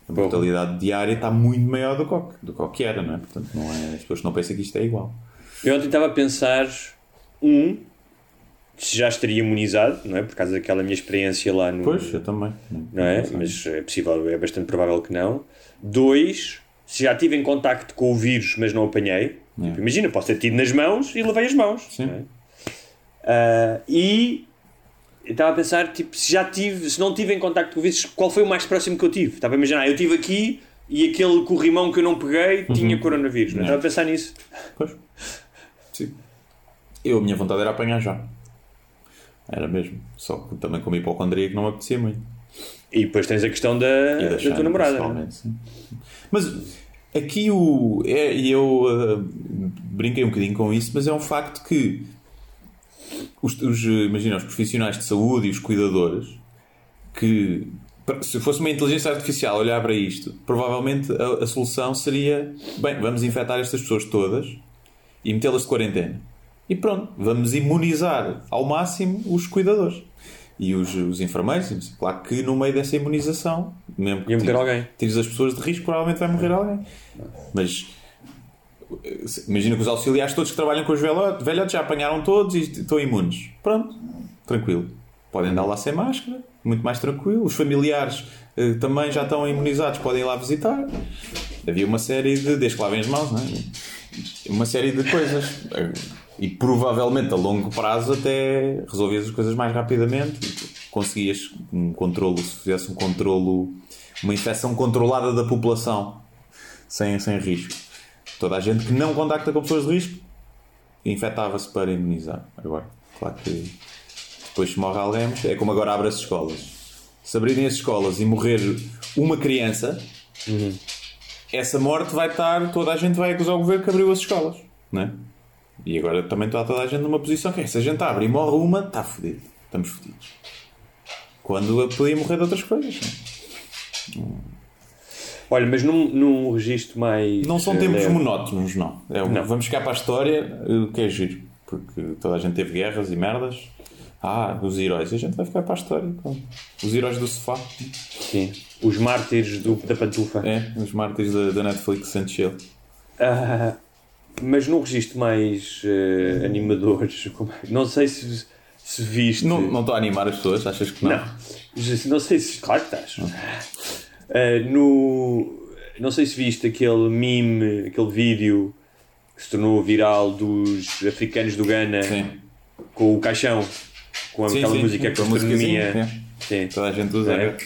[SPEAKER 4] a mortalidade diária está muito maior do que, do que era, não é? Portanto, não é, as pessoas não pensam que isto é igual.
[SPEAKER 5] Eu ontem estava a pensar, um, se já estaria imunizado, não é? Por causa daquela minha experiência lá no.
[SPEAKER 4] Pois, eu também.
[SPEAKER 5] Não é? Mas é possível, é bastante provável que não. Dois, se já tive em contacto com o vírus, mas não apanhei.
[SPEAKER 4] É.
[SPEAKER 5] Tipo, imagina, posso ter tido nas mãos e lavei as mãos.
[SPEAKER 4] Sim.
[SPEAKER 5] é? Ah, e estava a pensar, tipo, se já tive, se não tive em contacto com o vírus, qual foi o mais próximo que eu tive? Estava a imaginar, eu tive aqui e aquele corrimão que eu não peguei tinha coronavírus. Não é? Estava a pensar nisso.
[SPEAKER 4] Pois. Sim. Eu, a minha vontade era apanhar já. Era mesmo. Só que também com hipocondria que não me apetecia muito.
[SPEAKER 5] E depois tens a questão da, da tua namorada. é?
[SPEAKER 4] sim. Mas aqui o. É, eu uh, brinquei um bocadinho com isso, mas é um facto que os, os, imagina, os profissionais de saúde e os cuidadores que se fosse uma inteligência artificial olhar para isto, provavelmente a, a solução seria bem, vamos infectar estas pessoas todas e metê-las de quarentena. E pronto, vamos imunizar ao máximo os cuidadores e os, os enfermeiros. Claro que no meio dessa imunização, mesmo que
[SPEAKER 5] Ia morrer alguém.
[SPEAKER 4] tires as pessoas de risco, provavelmente vai morrer alguém. Mas imagina que os auxiliares todos que trabalham com os velhotes, velhotes já apanharam todos e estão imunes. Pronto, tranquilo. Podem andar lá sem máscara, muito mais tranquilo. Os familiares eh, também já estão imunizados, podem ir lá visitar. Havia uma série de. Desde que lavem as mãos, não é? Uma série de coisas. E provavelmente a longo prazo até resolvias as coisas mais rapidamente conseguias um controlo, se fizesse um controlo, uma infecção controlada da população sem, sem risco. Toda a gente que não contacta com pessoas de risco infectava-se para imunizar. Agora, claro que depois se morre alguém, é como agora abre as escolas. Se abrirem as escolas e morrer uma criança, essa morte vai estar, toda a gente vai acusar o governo que abriu as escolas, não é? E agora também está toda a gente numa posição que é, se a gente abre e morre uma, está fodido. Estamos fodidos. Quando podia morrer de outras coisas. é?
[SPEAKER 5] Olha, mas num, num registro mais.
[SPEAKER 4] Não são
[SPEAKER 5] eh,
[SPEAKER 4] tempos
[SPEAKER 5] leve.
[SPEAKER 4] monótonos, não. É,
[SPEAKER 5] Não.
[SPEAKER 4] Vamos ficar para a história, o que é giro. Porque toda a gente teve guerras e merdas. Ah, os heróis. A gente vai ficar para a história. pronto. Os heróis do sofá.
[SPEAKER 5] Sim. Os mártires do, da pantufa.
[SPEAKER 4] É, os mártires da, da Netflix and chill.
[SPEAKER 5] Ah, mas num registro mais eh, animador, é- não sei se, se viste.
[SPEAKER 4] Não, não estou a animar as pessoas, achas que não?
[SPEAKER 5] Não. Não sei se. Claro que estás. Ah, no, não sei se viste aquele meme, aquele vídeo que se tornou viral dos africanos do Ghana
[SPEAKER 4] Sim.
[SPEAKER 5] com o caixão, com aquela
[SPEAKER 4] sim,
[SPEAKER 5] música
[SPEAKER 4] com a
[SPEAKER 5] astronomia. Sim.
[SPEAKER 4] Toda a gente usa.
[SPEAKER 5] É.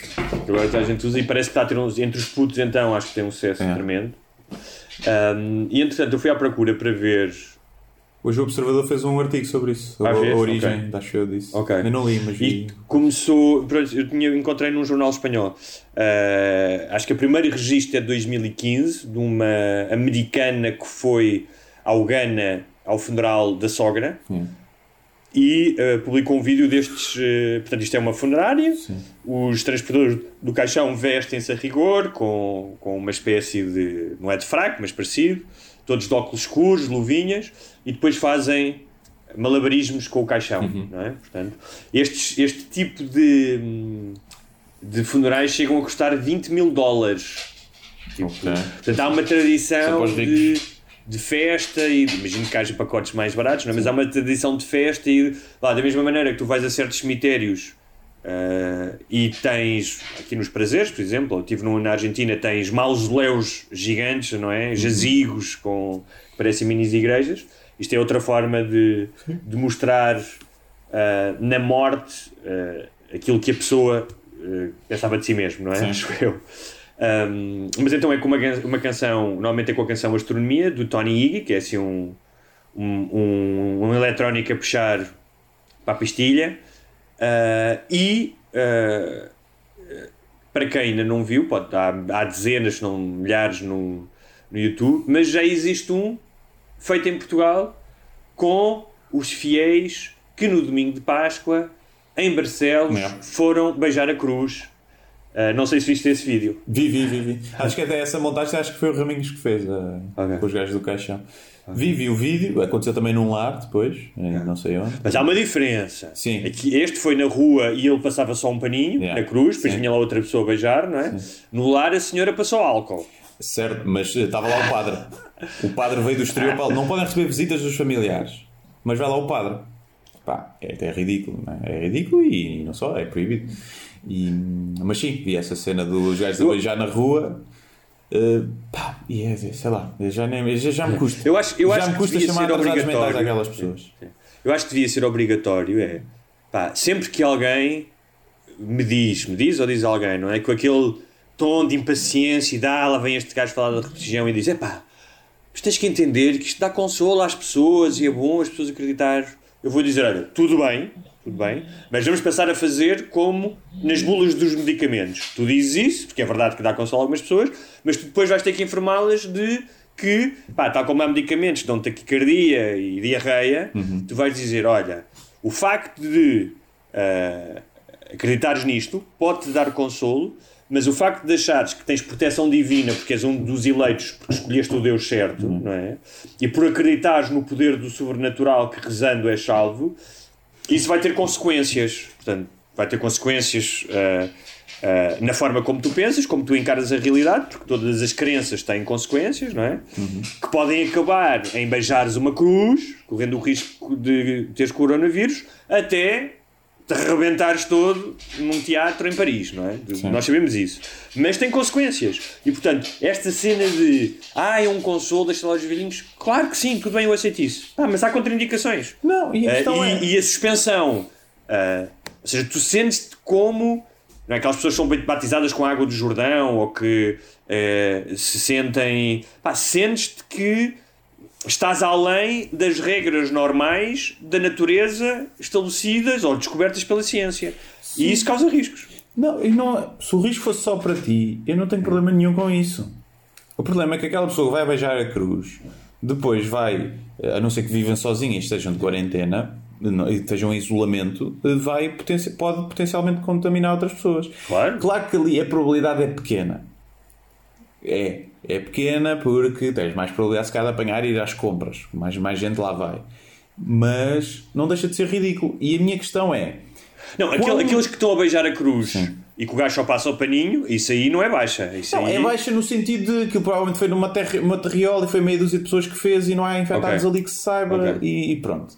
[SPEAKER 5] Agora toda a gente usa e parece que está a ter uns. Entre os putos, então, acho que tem um sucesso
[SPEAKER 4] É.
[SPEAKER 5] tremendo. Um, e entretanto, eu fui à procura para ver
[SPEAKER 4] Hoje o Observador fez um artigo sobre isso, sobre
[SPEAKER 5] Ah,
[SPEAKER 4] a, a origem
[SPEAKER 5] Ok.
[SPEAKER 4] da show disso.
[SPEAKER 5] Ok.
[SPEAKER 4] Eu não li, mas vi.
[SPEAKER 5] E começou. pronto, Eu tinha, encontrei num jornal espanhol. eh, acho que o primeiro registro é de 2015, de uma americana que foi ao Ghana ao funeral da sogra. E eh, publicou um vídeo destes. eh, portanto, isto é uma funerária. Os transportadores do caixão vestem-se a rigor, com, com uma espécie de. não é de fraco, mas parecido. Todos de óculos escuros, luvinhas. E depois fazem malabarismos com o caixão, não é? Portanto, estes, este tipo de, de funerais chegam a custar 20 mil dólares. Tipo,
[SPEAKER 4] Ok.
[SPEAKER 5] Portanto, há uma tradição de, de festa e imagino que haja pacotes mais baratos, não é? mas há uma tradição de festa e lá, da mesma maneira que tu vais a certos cemitérios ah, e tens aqui nos prazeres, por exemplo, eu estive no- na Argentina, tens mausoléus gigantes, não é? Jazigos com que parecem minis igrejas. Isto é outra forma de, de mostrar ah, na morte ah, aquilo que a pessoa pensava de si mesmo, não é?
[SPEAKER 4] Sim.
[SPEAKER 5] Acho eu. Um, mas então é com uma, uma canção, normalmente é com a canção Astronomia, do Tony Iggy, que é assim um, um, um, um eletrónico a puxar para a pastilha. Uh, e uh, para quem ainda não viu, pode, há, há dezenas, se não milhares no, no YouTube, mas já existe um feito em Portugal com os fiéis que no domingo de Páscoa, em Barcelos,
[SPEAKER 4] É.
[SPEAKER 5] foram beijar a cruz. Uh, não sei se viste esse vídeo.
[SPEAKER 4] Vi, vi, vi, vi. Acho que até essa montagem acho que foi o Raminhos que fez ah,
[SPEAKER 5] Ok.
[SPEAKER 4] com os gajos do caixão. Vi, vi o vídeo, aconteceu também num lar depois, em não sei onde.
[SPEAKER 5] Mas há uma diferença.
[SPEAKER 4] Sim.
[SPEAKER 5] Aqui, este foi na rua e ele passava só um paninho
[SPEAKER 4] Yeah.
[SPEAKER 5] na cruz, depois
[SPEAKER 4] Sim.
[SPEAKER 5] vinha lá outra pessoa a beijar, não é? No lar a senhora passou álcool.
[SPEAKER 4] Certo, mas eh, estava lá o padre. O padre veio do exterior para não podem receber visitas dos familiares. Mas vai lá o padre. Pá, é até ridículo, não é? É ridículo e não só, é proibido. E, mas sim, vi essa cena dos gajos a beijar na rua. eh, pá, e é, sei lá, já, nem, já, já me custa.
[SPEAKER 5] Eu acho, eu
[SPEAKER 4] já
[SPEAKER 5] acho
[SPEAKER 4] me
[SPEAKER 5] que
[SPEAKER 4] custa
[SPEAKER 5] devia
[SPEAKER 4] chamar
[SPEAKER 5] ser obrigatório.
[SPEAKER 4] àquelas pessoas.
[SPEAKER 5] Eu acho que devia ser obrigatório, é. Pá, sempre que alguém me diz, me diz ou diz alguém, não é? Com aquele tom de impaciência e dá, lá vem este gajo falar da religião e diz: é pá, mas tens que entender que isto dá consolo às pessoas e é bom as pessoas acreditar. Eu vou dizer: olha, tudo bem, tudo bem, mas vamos passar a fazer como nas bulas dos medicamentos. Tu dizes isso, porque é verdade que dá consolo a algumas pessoas, mas tu depois vais ter que informá-las de que, pá, tal como há medicamentos que dão taquicardia e diarreia, tu vais dizer: olha, o facto de ah, acreditares nisto pode-te dar consolo, mas o facto de achares que tens proteção divina porque és um dos eleitos porque escolheste o Deus certo, não é? E por acreditares no poder do sobrenatural que rezando és salvo, isso vai ter consequências. Portanto, vai ter consequências ah, ah, na forma como tu pensas, como tu encaras a realidade, porque todas as crenças têm consequências, não é? Que podem acabar em beijares uma cruz, correndo o risco de teres coronavírus, até te arrebentares todo num teatro em Paris, não é? Nós sabemos isso. Mas tem consequências. E portanto, esta cena de ah, é um consolo, deixa lá os velhinhos, claro que sim, tudo bem, eu aceito isso. Ah, mas há contraindicações.
[SPEAKER 4] Não, e a
[SPEAKER 5] e,
[SPEAKER 4] é.
[SPEAKER 5] e a suspensão, ah, ou seja, tu sentes-te como não é? aquelas pessoas que são batizadas com a água do Jordão ou que eh, se sentem. Pá, sentes-te que estás além das regras normais da natureza estabelecidas ou descobertas pela ciência. E isso causa riscos.
[SPEAKER 4] Não, e não, se o risco fosse só para ti, eu não tenho problema nenhum com isso. O problema é que aquela pessoa vai beijar a cruz, depois vai, a não ser que vivem sozinhas e estejam de quarentena estejam em isolamento, vai, potenci- pode potencialmente contaminar outras pessoas.
[SPEAKER 5] Claro.
[SPEAKER 4] Claro que ali a probabilidade é pequena. É, é pequena porque tens mais probabilidade se calhar de apanhar e ir às compras. Mais, mais gente lá vai. Mas não deixa de ser ridículo. E a minha questão é.
[SPEAKER 5] Não, aquele-
[SPEAKER 4] Quando-
[SPEAKER 5] aqueles que estão a beijar a cruz e que o gajo só passa o paninho, isso aí não é baixa. Isso
[SPEAKER 4] Não,
[SPEAKER 5] aí...
[SPEAKER 4] é baixa no sentido de que provavelmente foi numa, terri uma terriola e foi meia dúzia de pessoas que fez e não há infectados
[SPEAKER 5] Ok.
[SPEAKER 4] ali que se saiba
[SPEAKER 5] Ok.
[SPEAKER 4] e, e pronto.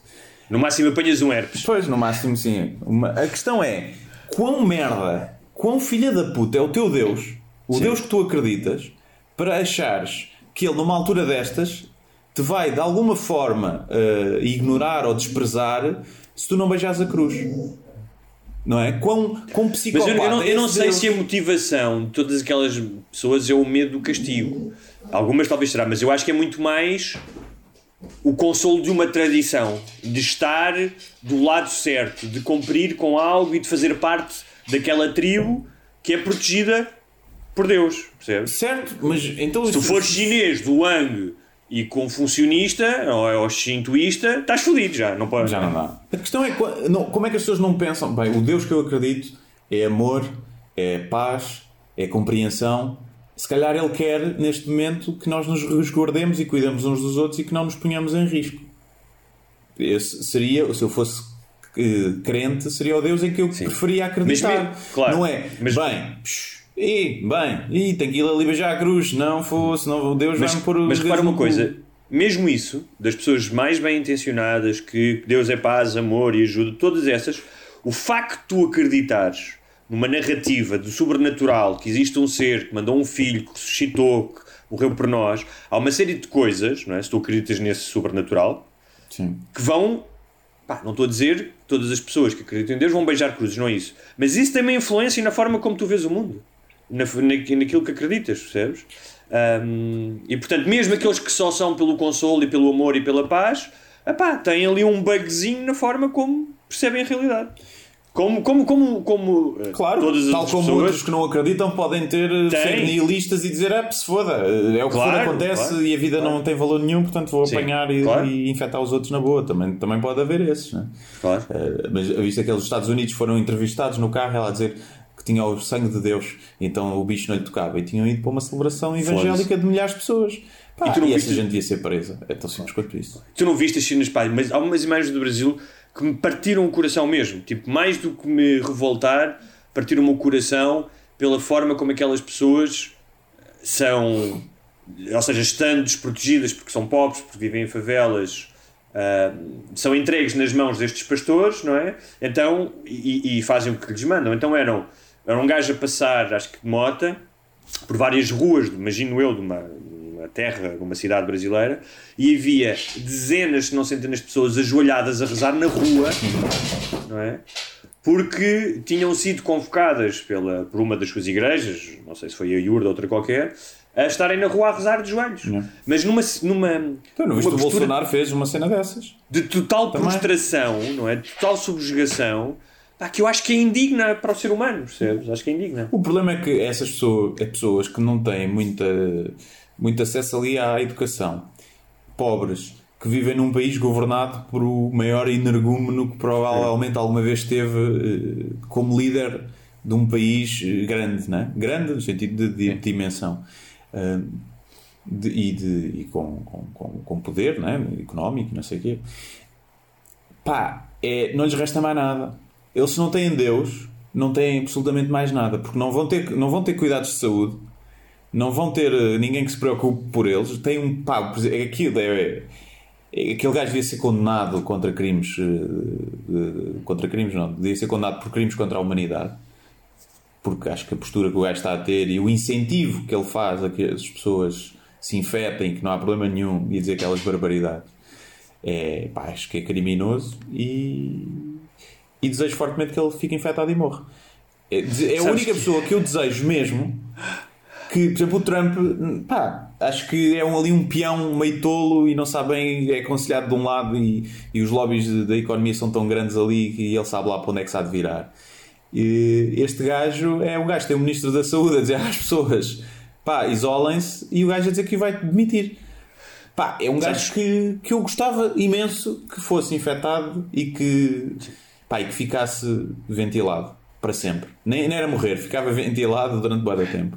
[SPEAKER 5] No máximo apanhas um herpes.
[SPEAKER 4] Pois, no máximo sim. Uma- a questão é quão merda, quão filha da puta é o teu Deus, o Deus que tu acreditas, para achares que ele numa altura destas te vai de alguma forma eh, ignorar ou desprezar se tu não beijares a cruz. Não é? Quão
[SPEAKER 5] Mas
[SPEAKER 4] psicopata
[SPEAKER 5] eu, eu não, eu não sei
[SPEAKER 4] Deus?
[SPEAKER 5] se a motivação de todas aquelas pessoas é o medo do castigo. Algumas talvez será, mas eu acho que é muito mais o consolo de uma tradição, de estar do lado certo, de cumprir com algo e de fazer parte daquela tribo que é protegida por Deus, percebes?
[SPEAKER 4] Certo, mas então.
[SPEAKER 5] Se tu fores chinês do Wang e confucionista ou, ou shintoísta, estás fodido já, não pode.
[SPEAKER 4] Já não dá. A questão é como é que as pessoas não pensam, bem, o Deus que eu acredito é amor, é paz, é compreensão. Se calhar ele quer, neste momento, que nós nos resguardemos e cuidemos uns dos outros e que não nos ponhamos em risco. Esse seria, se eu fosse eh, crente, seria o Deus em que eu preferia acreditar.
[SPEAKER 5] mesmo- claro,
[SPEAKER 4] não é?
[SPEAKER 5] mas-
[SPEAKER 4] bem, psh, e, bem, e tem que ir ali beijar a cruz, não fosse, não, Deus
[SPEAKER 5] Mas,
[SPEAKER 4] vai-me pôr
[SPEAKER 5] mas repara uma coisa, mesmo isso, das pessoas mais bem intencionadas, que Deus é paz, amor e ajuda, todas essas, o facto de tu acreditares numa narrativa do sobrenatural, que existe um ser que mandou um filho, que ressuscitou, que morreu por nós, há uma série de coisas, não é? se tu acreditas nesse sobrenatural,
[SPEAKER 4] Sim.
[SPEAKER 5] que vão. Pá, não estou a dizer que todas as pessoas que acreditam em Deus vão beijar cruzes, não é isso. Mas isso tem uma influência na forma como tu vês o mundo, na, na- naquilo que acreditas, percebes? Ahm, e portanto, mesmo aqueles que só são pelo consolo e pelo amor e pela paz, epá, têm ali um bugzinho na forma como percebem a realidade. Como, como, como, como eh,
[SPEAKER 4] Claro,
[SPEAKER 5] todas as
[SPEAKER 4] tal como
[SPEAKER 5] pessoas,
[SPEAKER 4] outros que não acreditam podem ter eh,
[SPEAKER 5] Tem.
[SPEAKER 4] ser nihilistas e dizer ah, se foda, eh, é o que
[SPEAKER 5] Claro,
[SPEAKER 4] for acontece
[SPEAKER 5] claro,
[SPEAKER 4] e a vida não tem valor nenhum, portanto vou
[SPEAKER 5] Sim,
[SPEAKER 4] apanhar e,
[SPEAKER 5] claro.
[SPEAKER 4] e infectar os outros na boa. Também, também pode haver esses, né?
[SPEAKER 5] Claro.
[SPEAKER 4] Eh, mas visto que aqueles Estados Unidos foram entrevistados no carro, ela a dizer que tinha o sangue de Deus, então o bicho não lhe tocava, e tinham ido para uma celebração evangélica de milhares de pessoas. Pá,
[SPEAKER 5] E
[SPEAKER 4] e,
[SPEAKER 5] tu não
[SPEAKER 4] essa
[SPEAKER 5] viste-
[SPEAKER 4] gente devia ser presa. É tão simples quanto isso.
[SPEAKER 5] Tu não viste as cenas, pá, mas há umas imagens do Brasil que me partiram o coração mesmo. Tipo, mais do que me revoltar, partiram-me o coração pela forma como aquelas pessoas são, ou seja, estando desprotegidas porque são pobres, porque vivem em favelas, ah, são entregues nas mãos destes pastores, não é? Então, e, e fazem o que lhes mandam. Então eram, era um gajo a passar, acho que de mota, por várias ruas, imagino eu, de uma, uma terra, de uma cidade brasileira, e havia dezenas, se não centenas de pessoas ajoelhadas a rezar na rua, não é? Porque tinham sido convocadas pela, por uma das suas igrejas, não sei se foi a Iurda ou outra qualquer, a estarem na rua a rezar de joelhos. Mas numa, numa,
[SPEAKER 4] Então, não
[SPEAKER 5] uma
[SPEAKER 4] viste o Bolsonaro fez uma cena dessas.
[SPEAKER 5] de total
[SPEAKER 4] Também.
[SPEAKER 5] prostração, não é? De total subjugação, pá, que eu acho que é indigna para o ser humano, percebes? Acho que é indigna.
[SPEAKER 4] O problema é que essas pessoas, é pessoas que não têm muita, muito acesso ali à educação, pobres, que vivem num país governado por o maior energúmeno que provavelmente alguma vez teve eh, como líder de um país eh, grande, né? grande no sentido de, de dimensão. Ah, de- e, de, e com, com, com, com poder né? económico, não sei o quê. Pá, é, não lhes resta mais nada. Eles, não têm Deus, não têm absolutamente mais nada, porque não vão ter, não vão ter cuidados de saúde, não vão ter eh, ninguém que se preocupe por eles. Tem um pá, exemplo, aquilo é, é- aquele gajo devia ser condenado contra crimes, eh, contra crimes não, devia ser condenado por crimes contra a humanidade. Porque acho que a postura que o gajo está a ter e o incentivo que ele faz a que as pessoas se infetem, que não há problema nenhum, e dizer aquelas barbaridades, é, pá, acho que é criminoso e, e desejo fortemente que ele fique infectado e morra. É, é a única
[SPEAKER 5] que-
[SPEAKER 4] pessoa que eu desejo mesmo que, por exemplo, o Trump, pá, acho que é um, ali um peão meio tolo e não sabe bem, é aconselhado de um lado e, e os lobbies da economia são tão grandes ali que ele sabe lá para onde é que se há de virar. E este gajo é o gajo que tem o Ministro da Saúde a dizer às pessoas pá, isolem-se e o gajo a dizer que vai demitir. Pá, é um gajo que, que eu gostava imenso que fosse infectado e que, e que ficasse ventilado para sempre. Nem, nem era morrer, ficava ventilado durante bué tempo.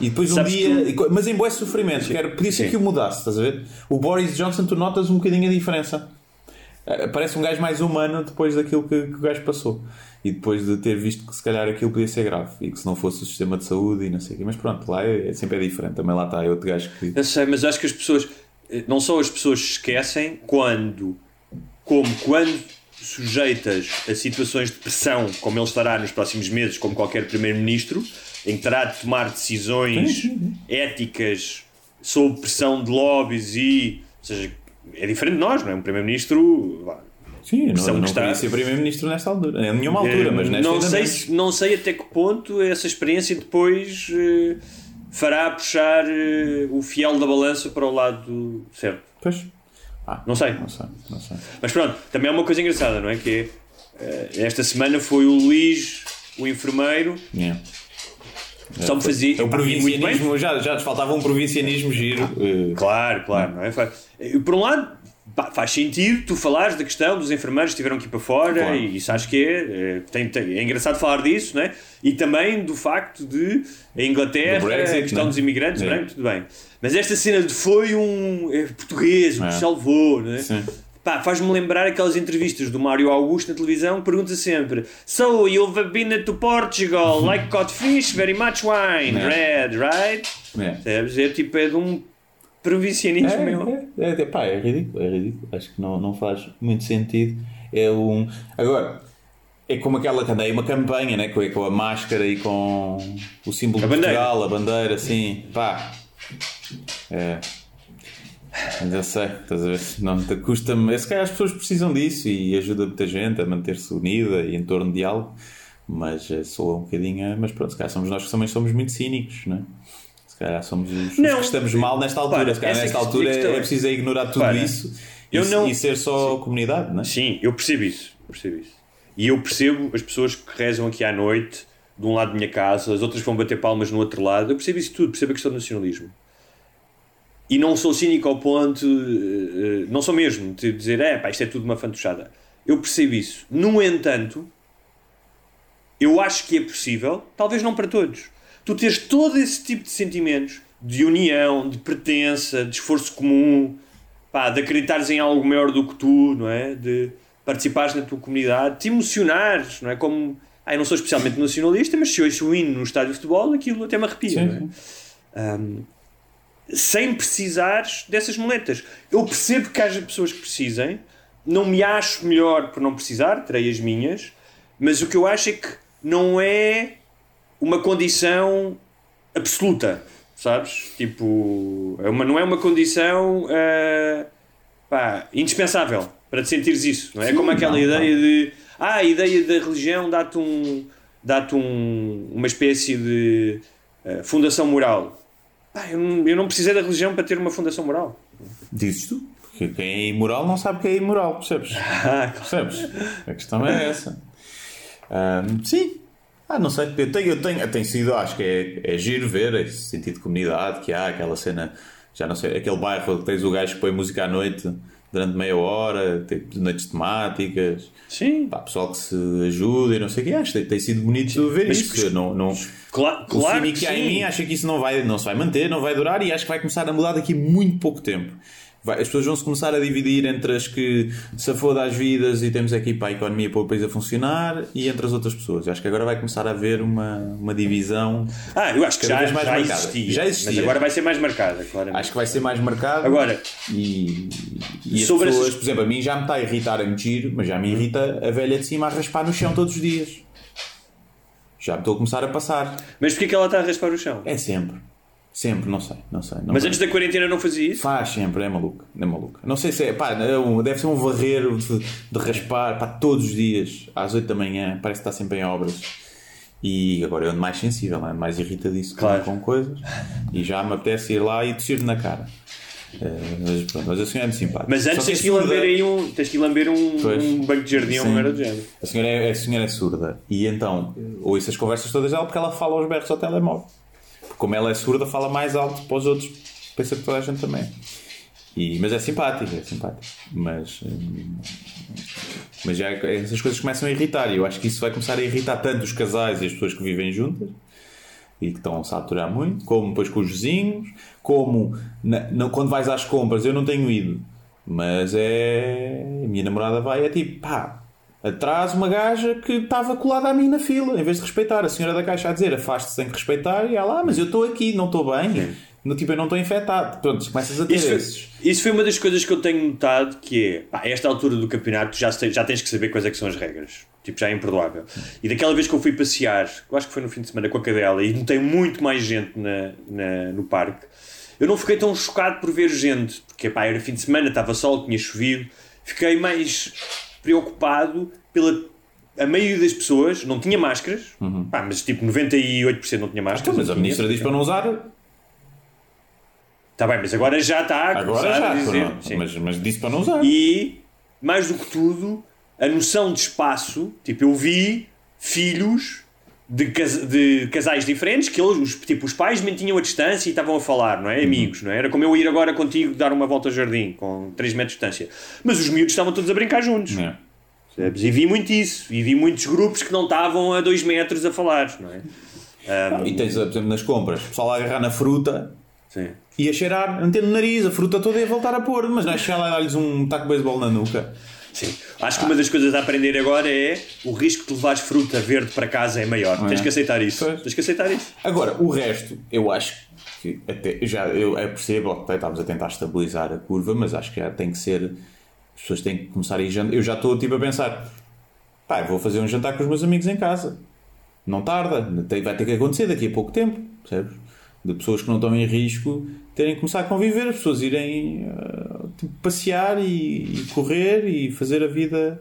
[SPEAKER 4] E depois um
[SPEAKER 5] Sabes
[SPEAKER 4] dia,
[SPEAKER 5] que-
[SPEAKER 4] e co- mas em bué sofrimento, que era, podia ser
[SPEAKER 5] Sim.
[SPEAKER 4] que o mudasse, estás a ver? O Boris Johnson, tu notas um bocadinho a diferença. Eh, Parece um gajo mais humano depois daquilo que, que o gajo passou. E depois de ter visto que se calhar aquilo podia ser grave e que se não fosse o sistema de saúde e não sei o quê. Mas pronto, lá é, é sempre é diferente. Também lá está é outro gajo que.
[SPEAKER 5] Eu sei, mas acho que as pessoas, eh, não só as pessoas esquecem quando, como quando sujeitas a situações de pressão, como ele estará nos próximos meses, como qualquer primeiro-ministro, em que terá de tomar decisões éticas sob pressão de lobbies e, ou seja, é diferente de nós, não é? Um primeiro-ministro,
[SPEAKER 4] Sim, não, não
[SPEAKER 5] está-
[SPEAKER 4] ser primeiro-ministro nesta altura. Em nenhuma altura,
[SPEAKER 5] Eh,
[SPEAKER 4] mas nesta
[SPEAKER 5] não sei,
[SPEAKER 4] menos.
[SPEAKER 5] se- não sei até que ponto essa experiência depois eh, fará puxar eh, o fiel da balança para o lado certo.
[SPEAKER 4] Pois. Ah,
[SPEAKER 5] Não sei.
[SPEAKER 4] Não sei, não sei.
[SPEAKER 5] Mas pronto, também é uma coisa engraçada, não é? Que é, eh, esta semana foi o Luís, o enfermeiro,
[SPEAKER 4] Yeah.
[SPEAKER 5] só me fazia.
[SPEAKER 4] É o
[SPEAKER 5] pá, e muito bem.
[SPEAKER 4] provincianismo, já, já nos faltava um provincianismo giro. eh,
[SPEAKER 5] Claro, claro, não é? Por um lado, pá, faz sentido tu falares da questão dos enfermeiros que estiveram aqui para fora
[SPEAKER 4] Claro.
[SPEAKER 5] e isso acho que é, eh, tem, tem- é engraçado falar disso, não é? E também do facto de a Inglaterra,
[SPEAKER 4] Brexit,
[SPEAKER 5] a questão
[SPEAKER 4] não é?
[SPEAKER 5] dos imigrantes,
[SPEAKER 4] É.
[SPEAKER 5] é? tudo bem. Mas esta cena de foi um é, português, que
[SPEAKER 4] É.
[SPEAKER 5] salvou, não é?
[SPEAKER 4] Sim.
[SPEAKER 5] Faz-me lembrar aquelas entrevistas do Mário Augusto na televisão que pergunta sempre So, you've been to Portugal, like cod fish, very much wine,
[SPEAKER 4] É.
[SPEAKER 5] red, right?
[SPEAKER 4] É.
[SPEAKER 5] Percebes? É tipo, é de um provincianismo mesmo.
[SPEAKER 4] É, é, é, pá, é ridículo, é ridículo. Acho que não, não faz muito sentido. É um. Agora, é como aquela que andei, uma campanha, né? Com, com a máscara e com o símbolo
[SPEAKER 5] A
[SPEAKER 4] de. Portugal, a bandeira, assim, pá. É. Eu sei, estás a ver? Não te custa-me. Se calhar as pessoas precisam disso e ajuda muita gente a manter-se unida e em torno de algo. Mas eh, sou um bocadinho. Mas pronto, se calhar somos nós que também somos muito cínicos, não é? Calhar somos os,
[SPEAKER 5] Não.
[SPEAKER 4] que estamos mal nesta altura. Se calhar nesta altura
[SPEAKER 5] questão
[SPEAKER 4] é,
[SPEAKER 5] é-
[SPEAKER 4] preciso é ignorar tudo
[SPEAKER 5] Repara,
[SPEAKER 4] isso
[SPEAKER 5] eu
[SPEAKER 4] e,
[SPEAKER 5] não-
[SPEAKER 4] e ser só comunidade, não é?
[SPEAKER 5] Sim, eu percebo isso. eu percebo isso. E eu percebo as pessoas que rezam aqui à noite, de um lado da minha casa, as outras vão bater palmas no outro lado. Eu percebo isso tudo, percebo a questão do nacionalismo. E não sou cínico ao ponto, eh, eh, não sou mesmo, de dizer, é pá, isto é tudo uma fantochada. Eu percebo isso. No entanto, eu acho que é possível, talvez não para todos, tu teres todo esse tipo de sentimentos de união, de pertença, de esforço comum, pá, de acreditares em algo maior do que tu, não é? De participares na tua comunidade, te emocionares, não é? Como, ah, eu não sou especialmente nacionalista, mas se eu ouço o hino no estádio de futebol, aquilo até me arrepia,
[SPEAKER 4] Sim,
[SPEAKER 5] não é? Ahm, sem precisares dessas moletas. Eu percebo que haja pessoas que precisem, não me acho melhor por não precisar, terei as minhas, mas o que eu acho é que não é uma condição absoluta, sabes? Tipo, é uma, não é uma condição ah, pá, indispensável para te sentires isso, não é? É como aquela
[SPEAKER 4] não,
[SPEAKER 5] ideia de ah, a ideia da religião dá-te um, dá-te um, uma espécie de ah, fundação moral. Pá, eu, não, eu não precisei da religião para ter uma fundação moral.
[SPEAKER 4] Dizes tu? Porque quem é imoral não sabe que é imoral, percebes?
[SPEAKER 5] Ah,
[SPEAKER 4] Percebes? A questão é essa. Ahm, sim. Ah, não sei. Eu tenho, eu tenho, tem sido, acho que é, é giro ver esse sentido de comunidade que há, aquela cena, já não sei, aquele bairro que tens o gajo que põe música à noite durante meia hora, tem noites temáticas,
[SPEAKER 5] Sim.
[SPEAKER 4] pá, pessoal que se ajuda e não sei o que. Acho que tem, sido bonito ver
[SPEAKER 5] Mas
[SPEAKER 4] isso. não, não, o
[SPEAKER 5] claro
[SPEAKER 4] cínico
[SPEAKER 5] que
[SPEAKER 4] que há em
[SPEAKER 5] sim.
[SPEAKER 4] mim acha que isso não, vai, não se vai manter, não vai durar e acho que vai começar a mudar daqui muito pouco tempo. Vai- as pessoas vão se começar a dividir entre as que se foda às vidas e temos aqui para a economia para o país a funcionar e entre as outras pessoas. Acho que agora vai começar a haver uma, uma divisão.
[SPEAKER 5] Ah, eu acho que já,
[SPEAKER 4] mais
[SPEAKER 5] já,
[SPEAKER 4] marcada.
[SPEAKER 5] existia,
[SPEAKER 4] Já existia.
[SPEAKER 5] Mas agora vai ser mais marcada, claramente.
[SPEAKER 4] Acho que vai ser mais marcado.
[SPEAKER 5] Agora-
[SPEAKER 4] e, e as
[SPEAKER 5] Sobre
[SPEAKER 4] pessoas,
[SPEAKER 5] essas-
[SPEAKER 4] por exemplo, a mim já me está a irritar a mentir, mas já me irrita a velha de cima a raspar no chão todos os dias. Já me estou a começar a passar.
[SPEAKER 5] Mas porquê que ela está a raspar o chão?
[SPEAKER 4] É sempre. Sempre, não sei, não sei. não
[SPEAKER 5] Mas antes da quarentena não fazia isso?
[SPEAKER 4] Faz sempre, é maluco, é maluco. Não sei se é, pá, é um- deve ser um varrer de, de raspar, pá, todos os dias, às 8 da manhã, parece que está sempre em obras. E agora eu ando mais sensível, ando mais irritadiço com-
[SPEAKER 5] Claro.
[SPEAKER 4] com coisas e já me apetece ir lá e tossir na cara. Eh, mas pronto, mas a senhora é muito simpática.
[SPEAKER 5] Mas antes tens
[SPEAKER 4] que
[SPEAKER 5] que
[SPEAKER 4] surda.
[SPEAKER 5] lamber aí um, tens que lamber um,
[SPEAKER 4] Pois.
[SPEAKER 5] um banco de jardim ou merda do género.
[SPEAKER 4] A senhora, é, a senhora é surda e então ouço as conversas todas dela porque ela fala aos berros ao telemóvel. Como ela é surda, fala mais alto para os outros. Pensa que toda a gente também. E, mas é simpática, é simpática. Mas, hum, mas já essas coisas começam a irritar. E eu acho que isso vai começar a irritar tanto os casais e as pessoas que vivem juntas e que estão a saturar muito, como depois com os vizinhos, como na- quando vais às compras, eu não tenho ido, mas é. A minha namorada vai, é tipo, pá, atrás uma gaja que estava colada a mim na fila, em vez de respeitar. A senhora da caixa a dizer, afaste-se, tem que respeitar, e ela, ah, mas eu estou aqui, não estou bem, no, tipo, eu não estou infectado. Pronto, começas a ter
[SPEAKER 5] Isso
[SPEAKER 4] esses.
[SPEAKER 5] foi, isso foi uma das coisas que eu tenho notado que é, pá, a esta altura do campeonato já, já tens que saber quais é que são as regras. Tipo, já é imperdoável. E daquela vez que eu fui passear, eu acho que foi no fim de semana com a cadela, e notei muito mais gente na, na- no parque, eu não fiquei tão chocado por ver gente, porque pá, era fim de semana, estava sol, tinha chovido, fiquei mais preocupado pela... A maioria das pessoas não tinha máscaras, pá, mas tipo 98% não tinha máscaras.
[SPEAKER 4] Então, mas a ministra diz para não usar.
[SPEAKER 5] Está bem, mas agora já está a
[SPEAKER 4] Agora já,
[SPEAKER 5] a dizer.
[SPEAKER 4] mas, mas disse para não usar.
[SPEAKER 5] E, mais do que tudo, a noção de espaço. Tipo, eu vi filhos de, cas- de casais diferentes que eles, os, tipo, os pais mantinham a distância e estavam a falar, não é? Amigos, não é? Era como eu ir agora contigo dar uma volta ao jardim com 3 metros de distância. Mas os miúdos estavam todos a brincar juntos.
[SPEAKER 4] É.
[SPEAKER 5] Percebes? E vi muito isso. E vi muitos grupos que não estavam a 2 metros a falar, não é? Ahm,
[SPEAKER 4] E tens, por exemplo, nas compras, o pessoal a agarrar na fruta
[SPEAKER 5] sim.
[SPEAKER 4] e a cheirar, meter no nariz, a fruta toda e a voltar a pôr, mas não é chegar lá e dar-lhes um taco de beisebol na nuca.
[SPEAKER 5] Sim. Acho que uma das coisas a aprender agora é o risco de levares fruta verde para casa é maior. Tens que aceitar isso.
[SPEAKER 4] Pois.
[SPEAKER 5] Tens que aceitar isso.
[SPEAKER 4] Agora, o resto, eu acho que até já eu, eu percebo, ok, estamos a tentar estabilizar a curva, mas acho que já tem que ser. As pessoas têm que começar a ir jantar. Eu já estou tipo a pensar, pá, vou fazer um jantar com os meus amigos em casa. Não tarda, vai ter que acontecer daqui a pouco tempo, percebes? De pessoas que não estão em risco terem que começar a conviver, as pessoas irem tipo, passear e, e correr e fazer a vida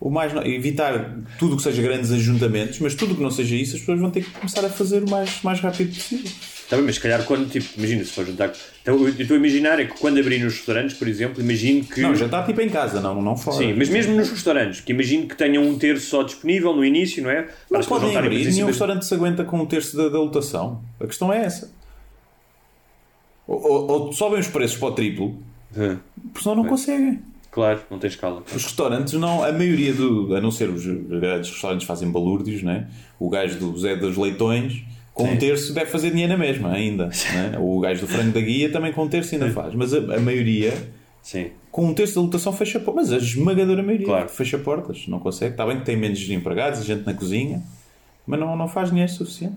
[SPEAKER 4] o mais. no- Evitar tudo que seja grandes ajuntamentos, mas tudo que não seja isso, as pessoas vão ter que começar a fazer o mais, mais rápido possível.
[SPEAKER 5] Tá bem, mas se calhar quando, tipo, imagina se for jantar. Então, eu estou a imaginar é que quando abrirem os restaurantes, por exemplo, imagino que.
[SPEAKER 4] Não, já está tipo em casa, não, não fora.
[SPEAKER 5] Sim, mas mesmo nos restaurantes, que imagino que tenham um terço só disponível no início, não é? Para
[SPEAKER 4] Não
[SPEAKER 5] as
[SPEAKER 4] podem abrir, nenhum
[SPEAKER 5] cima-
[SPEAKER 4] restaurante se aguenta com um terço da, da lotação. A questão é essa. Ou, ou, ou sobem os preços para o triplo,
[SPEAKER 5] Hum,
[SPEAKER 4] porque senão não conseguem.
[SPEAKER 5] Claro, não tem escala.
[SPEAKER 4] Os restaurantes, não, a maioria, do, a não ser os grandes restaurantes fazem balúrdios, né? o gajo do Zé dos Leitões, com um terço deve fazer dinheiro na mesma ainda. Né? O gajo do frango da guia também com um terço ainda faz. Mas a, a maioria,
[SPEAKER 5] Sim.
[SPEAKER 4] com um terço da lotação, fecha portas. Mas a esmagadora maioria
[SPEAKER 5] Claro.
[SPEAKER 4] fecha portas. Não consegue. Está bem que tem menos empregados e gente na cozinha, mas não, não faz dinheiro suficiente.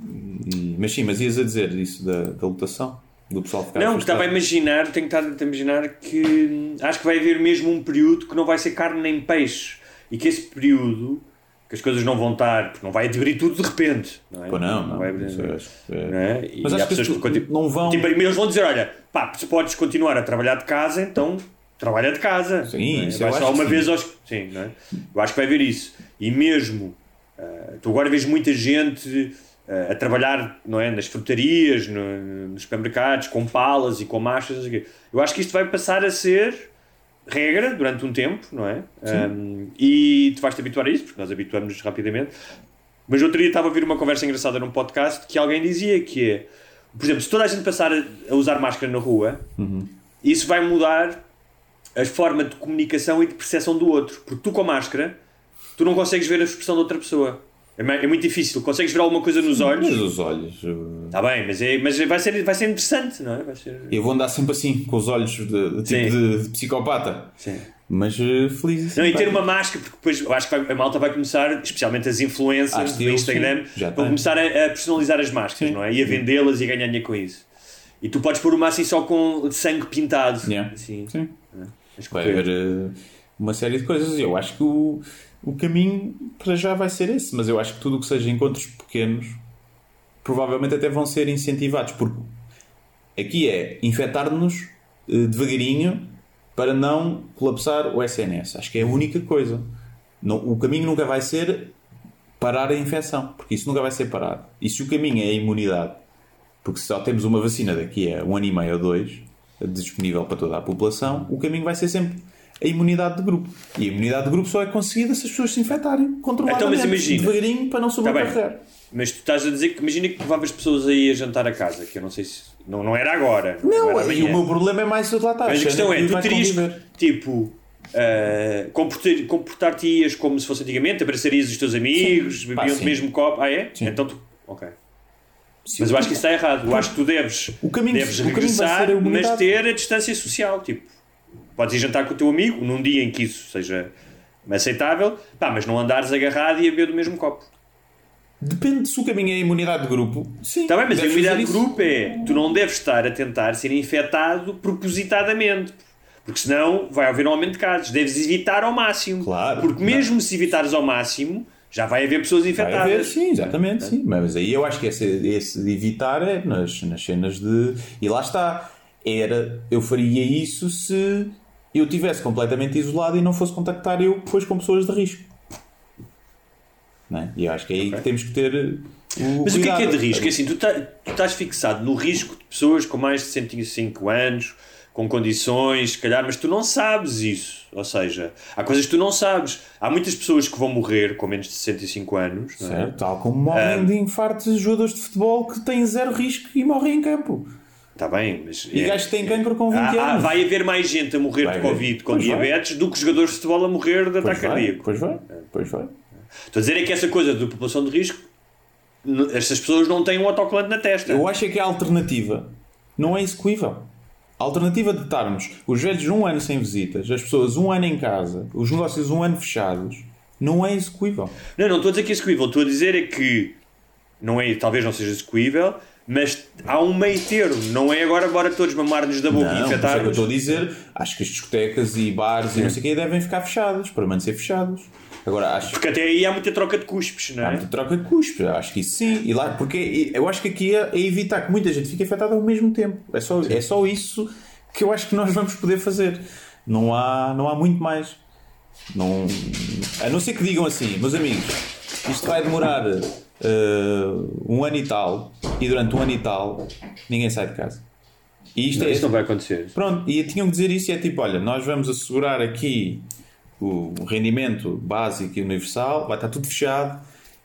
[SPEAKER 4] E- mas sim, mas ias a dizer isso da, da lotação? Do pessoal ficar
[SPEAKER 5] Não, estava a imaginar, tenho que estar a imaginar que hum, acho que vai haver mesmo um período que não vai ser carne nem peixe. E que esse período, que as coisas não vão estar, porque não vai abrir tudo de repente. Não é?
[SPEAKER 4] Pô, não, não.
[SPEAKER 5] vai abrir.
[SPEAKER 4] É- é-
[SPEAKER 5] não é?
[SPEAKER 4] Mas acho que
[SPEAKER 5] pessoas que continu-
[SPEAKER 4] não vão.
[SPEAKER 5] Tipo, eles vão dizer: olha, pá, se podes continuar a trabalhar de casa, então trabalha de casa.
[SPEAKER 4] Sim,
[SPEAKER 5] é?
[SPEAKER 4] isso
[SPEAKER 5] vai só uma
[SPEAKER 4] que
[SPEAKER 5] vez
[SPEAKER 4] sim.
[SPEAKER 5] aos. Sim, não é? Eu acho que vai haver isso. E mesmo, ah, tu agora vês muita gente a trabalhar não é? nas frutarias, no- nos supermercados, com palas e com machas. Eu acho que isto vai passar a ser regra durante um tempo, não é? Um, e tu vais-te habituar a isso, porque nós habituamos-nos rapidamente. Mas outro dia estava a ouvir uma conversa engraçada num podcast que alguém dizia que é, por exemplo, se toda a gente passar a, usar máscara na rua, isso vai mudar a forma de comunicação e de percepção do outro. Porque tu com a máscara, tu não consegues ver a expressão da outra pessoa. É, é muito difícil. Consegues ver alguma coisa nos
[SPEAKER 4] Mas
[SPEAKER 5] olhos?
[SPEAKER 4] os olhos.
[SPEAKER 5] Está bem, mas, é, mas vai, ser, vai ser interessante, não é? Vai ser...
[SPEAKER 4] Eu vou andar sempre assim, com os olhos de, de tipo de, de psicopata.
[SPEAKER 5] Sim.
[SPEAKER 4] Mas uh, feliz.
[SPEAKER 5] Não, e ter uma máscara, porque depois eu acho que vai- a malta vai começar, especialmente as influencers do Instagram,
[SPEAKER 4] sim,
[SPEAKER 5] vão começar a, a personalizar as máscaras,
[SPEAKER 4] Sim.
[SPEAKER 5] não é? E a vendê-las e a ganhar dinheiro com isso. E tu podes pôr uma assim só com sangue pintado.
[SPEAKER 4] Yeah.
[SPEAKER 5] Assim,
[SPEAKER 4] Sim.
[SPEAKER 5] a
[SPEAKER 4] Vai haver uh, uma série de coisas. Eu acho que o, o caminho para já vai ser esse, mas eu acho que tudo o que seja encontros pequenos provavelmente até vão ser incentivados, porque aqui é infectar-nos uh, devagarinho para não colapsar o SNS. Acho que é a única coisa. O caminho nunca vai ser parar a infecção, porque isso nunca vai ser parado. E se o caminho é a imunidade, porque só temos uma vacina daqui a um ano e meio ou dois disponível para toda a população, o caminho vai ser sempre a imunidade de grupo. E a imunidade de grupo só é conseguida se as pessoas se infectarem controladamente,
[SPEAKER 5] Então, mas imagina.
[SPEAKER 4] devagarinho, para não
[SPEAKER 5] Tá
[SPEAKER 4] sobrecarregar.
[SPEAKER 5] Mas tu estás a dizer que imagina que levavas pessoas aí a jantar a casa, que eu não sei se. Não, não era agora.
[SPEAKER 4] Não,
[SPEAKER 5] era
[SPEAKER 4] e o meu problema é mais o lá está.
[SPEAKER 5] Mas a questão é, tu terias
[SPEAKER 4] conviver.
[SPEAKER 5] tipo, uh, comportar- comportar-te-ias como se fosse antigamente, abraçarias os teus amigos, bebiam o mesmo copo. Ah, é?
[SPEAKER 4] Sim.
[SPEAKER 5] Então tu. Ok.
[SPEAKER 4] Sim,
[SPEAKER 5] Mas eu acho que isso está errado. Eu acho que tu deves,
[SPEAKER 4] O caminho-
[SPEAKER 5] deves
[SPEAKER 4] o caminho
[SPEAKER 5] regressar,
[SPEAKER 4] ser a
[SPEAKER 5] mas ter a distância social. Tipo, podes ir jantar com o teu amigo num dia em que isso seja aceitável, pá, mas não andares agarrado e a beber do mesmo copo.
[SPEAKER 4] Depende se o caminho é a imunidade de grupo. Sim,
[SPEAKER 5] Está bem, mas a imunidade de grupo é tu não deves estar a tentar ser infectado propositadamente. Porque senão vai haver um aumento de casos. Deves evitar ao máximo.
[SPEAKER 4] Claro.
[SPEAKER 5] Porque mesmo se evitares ao máximo, já vai haver pessoas
[SPEAKER 4] Vai
[SPEAKER 5] infectadas.
[SPEAKER 4] haver, sim, exatamente, sim. Mas aí eu acho que esse, esse de evitar é nas, nas cenas de. E lá está. Era. Eu faria isso se eu tivesse completamente isolado e não fosse contactar eu depois com pessoas de risco. É? E eu acho que é aí
[SPEAKER 5] Ok.
[SPEAKER 4] que temos que ter O
[SPEAKER 5] Mas o que é que é de
[SPEAKER 4] cuidado-
[SPEAKER 5] risco? É assim, tu, tá- tu estás fixado no risco de pessoas com mais de 105 anos, com condições, se calhar, mas tu não sabes isso. Ou seja, há coisas que tu não sabes. Há muitas pessoas que vão morrer com menos de 65 anos. é?
[SPEAKER 4] Certo, tal como morrem de infartos jogadores de futebol que têm zero risco e morrem em campo.
[SPEAKER 5] Está bem, mas.
[SPEAKER 4] E
[SPEAKER 5] é-
[SPEAKER 4] gajos que têm cancro com 20
[SPEAKER 5] Há- há-
[SPEAKER 4] anos.
[SPEAKER 5] vai haver mais gente a morrer
[SPEAKER 4] Vai
[SPEAKER 5] de. Covid com
[SPEAKER 4] Pois vai.
[SPEAKER 5] diabetes do que jogadores de futebol a morrer de ataque cardíaco.
[SPEAKER 4] pois vai, pois vai.
[SPEAKER 5] Estou a dizer é que essa coisa da população de risco, estas pessoas não têm um autocolante na testa.
[SPEAKER 4] Eu acho é que a alternativa não é execuível. A alternativa de estarmos os velhos um ano sem visitas, as pessoas um ano em casa, os negócios um ano fechados, não é execuível.
[SPEAKER 5] Não, não estou a dizer que é execuível. Estou a dizer é que não é, talvez não seja execuível, mas há um meio termo. Não é agora, bora todos mamar-nos da boca e
[SPEAKER 4] Não, é eu
[SPEAKER 5] infectar-nos.
[SPEAKER 4] estou a dizer, acho que as discotecas e bares e não sei o que devem ficar fechados, permanecer fechados. Agora, acho
[SPEAKER 5] Porque até aí há muita troca de cuspes, não
[SPEAKER 4] Há
[SPEAKER 5] é?
[SPEAKER 4] muita troca de cuspes, eu acho que isso sim. E lá, porque eu acho que aqui é, é evitar que muita gente fique afetada ao mesmo tempo. É só, é só isso que eu acho que nós vamos poder fazer. Não há, não há muito mais. Não, a não ser que digam assim, meus amigos, isto vai demorar eh, um ano e tal, e durante um ano e tal ninguém sai de casa. E isto
[SPEAKER 5] Não,
[SPEAKER 4] é,
[SPEAKER 5] isso não vai acontecer.
[SPEAKER 4] Pronto, e tinham que dizer isso e é tipo, olha, nós vamos assegurar aqui o rendimento básico e universal, vai estar tudo fechado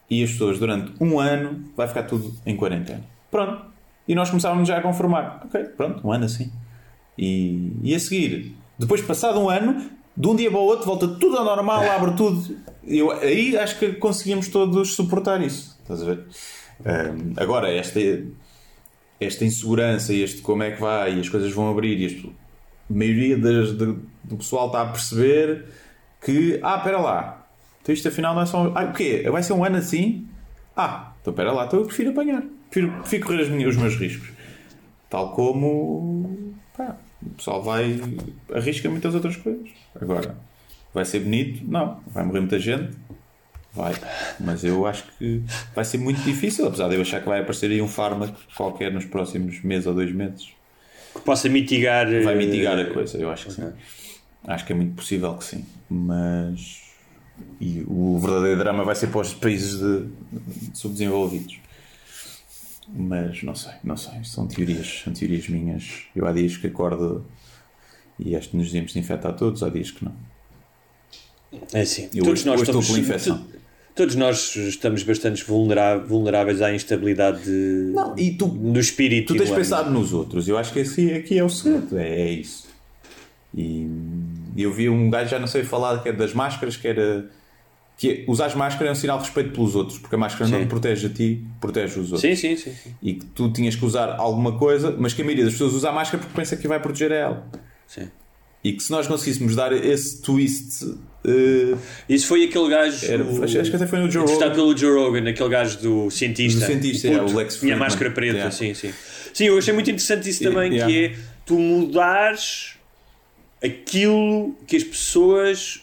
[SPEAKER 4] e as pessoas durante um ano vai ficar tudo em quarentena. Pronto. E nós começávamos já a conformar. Ok, pronto, um ano assim. E, e a seguir, depois passado um ano, de um dia para o outro, volta tudo ao normal, abre tudo. Eu, aí acho que conseguimos todos suportar isso. Estás a ver? Ahm, agora, esta, esta insegurança e este como é que vai e as coisas vão abrir e a maioria das- de- do pessoal está a perceber que, ah, espera lá, então isto afinal não é só. Ah, o quê? Vai ser um ano assim? Ah, então espera lá, então eu prefiro apanhar, prefiro, prefiro correr os meus riscos. Tal como pá, o pessoal vai arrisca muitas outras coisas. Agora, vai ser bonito? Não. Vai morrer muita gente? Vai. Mas eu acho que vai ser muito difícil, apesar de eu achar que vai aparecer aí um fármaco qualquer nos próximos meses ou dois meses.
[SPEAKER 5] Que possa mitigar.
[SPEAKER 4] Vai
[SPEAKER 5] eh,
[SPEAKER 4] mitigar a coisa, eu acho que sim. Acho que é muito possível que sim. Mas. E o verdadeiro drama vai ser para os países de- de subdesenvolvidos. Mas não sei, não sei. São teorias, são teorias minhas. Eu há dias que acordo e acho que nos devemos infectar todos, há dias que não.
[SPEAKER 5] É assim.
[SPEAKER 4] Eu
[SPEAKER 5] todos
[SPEAKER 4] hoje-
[SPEAKER 5] nós
[SPEAKER 4] hoje estou
[SPEAKER 5] estamos,
[SPEAKER 4] pela infecção.
[SPEAKER 5] to- Todos nós estamos bastante vulnerá- vulneráveis à instabilidade de-
[SPEAKER 4] Não, e tu-
[SPEAKER 5] do espírito.
[SPEAKER 4] Tu tens pensado nos outros, eu acho que esse aqui é o segredo, é, é isso. E eu vi um gajo, já não sei falar, que é das máscaras, que era. Que é, usar as máscaras é um sinal de respeito pelos outros, porque a máscara não
[SPEAKER 5] Sim.
[SPEAKER 4] te protege a ti, protege os outros.
[SPEAKER 5] Sim, sim, sim. sim.
[SPEAKER 4] E que tu tinhas que usar alguma coisa, mas que a maioria das pessoas usa a máscara porque pensa que vai proteger a ela.
[SPEAKER 5] sim.
[SPEAKER 4] E que se nós conseguíssemos dar esse twist. eh,
[SPEAKER 5] Isso foi aquele gajo.
[SPEAKER 4] era-
[SPEAKER 5] o-
[SPEAKER 4] acho, acho que até foi no Joe Rogan.
[SPEAKER 5] pelo Joe Rogan, aquele gajo do cientista.
[SPEAKER 4] Do cientista,
[SPEAKER 5] puto,
[SPEAKER 4] é, o Lex
[SPEAKER 5] Tinha
[SPEAKER 4] Fridman.
[SPEAKER 5] máscara preta,
[SPEAKER 4] Yeah.
[SPEAKER 5] sim, sim. Sim, eu achei muito interessante isso também,
[SPEAKER 4] Yeah.
[SPEAKER 5] que é tu mudares aquilo que as pessoas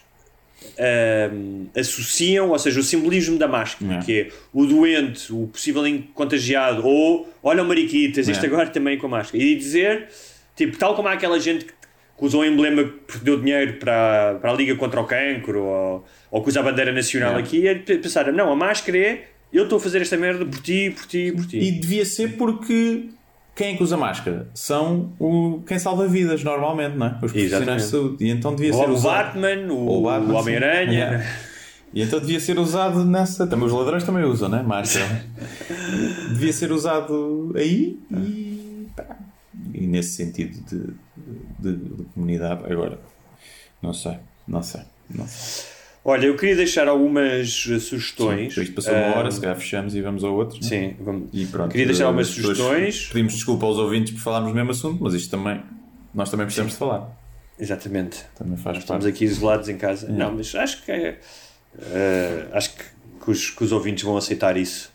[SPEAKER 5] associam, ou seja, o simbolismo da máscara,
[SPEAKER 4] Yeah.
[SPEAKER 5] que é o doente, o possível contagiado, ou olha o mariquitas, isto
[SPEAKER 4] Yeah.
[SPEAKER 5] agora também com máscara. E dizer, tipo, tal como há aquela gente que que usou o emblema que deu dinheiro para, para a Liga contra o Cancro ou, ou que usa a bandeira nacional
[SPEAKER 4] Yeah.
[SPEAKER 5] aqui, é pensar, não, a máscara é eu estou a fazer esta merda por ti, por ti, por ti.
[SPEAKER 4] E devia ser porque quem é que usa máscara? São o, quem salva vidas normalmente, não é? Os profissionais
[SPEAKER 5] Exatamente.
[SPEAKER 4] de saúde. E então devia ser
[SPEAKER 5] o
[SPEAKER 4] usado.
[SPEAKER 5] Batman, o,
[SPEAKER 4] Ou o Batman,
[SPEAKER 5] o Homem-Aranha.
[SPEAKER 4] Yeah. E então devia ser usado nessa. Também os ladrões também usam, né? Máscara. devia ser usado aí e. pá, E nesse sentido de, de, de comunidade. Agora, não sei, não sei, não sei.
[SPEAKER 5] Olha, eu queria deixar algumas eh, sugestões.
[SPEAKER 4] Isto passou uma hora, se calhar fechamos e vamos ao outro. é?
[SPEAKER 5] Sim, vamos.
[SPEAKER 4] E pronto,
[SPEAKER 5] Queria deixar algumas
[SPEAKER 4] as pessoas-
[SPEAKER 5] sugestões.
[SPEAKER 4] Pedimos desculpa aos ouvintes por falarmos do mesmo assunto, mas isto também. Nós também precisamos de falar.
[SPEAKER 5] Exatamente.
[SPEAKER 4] Também faz
[SPEAKER 5] Estamos
[SPEAKER 4] parte.
[SPEAKER 5] aqui isolados em casa. Não, mas acho que é, eh, acho que, que os, que os ouvintes vão aceitar isso.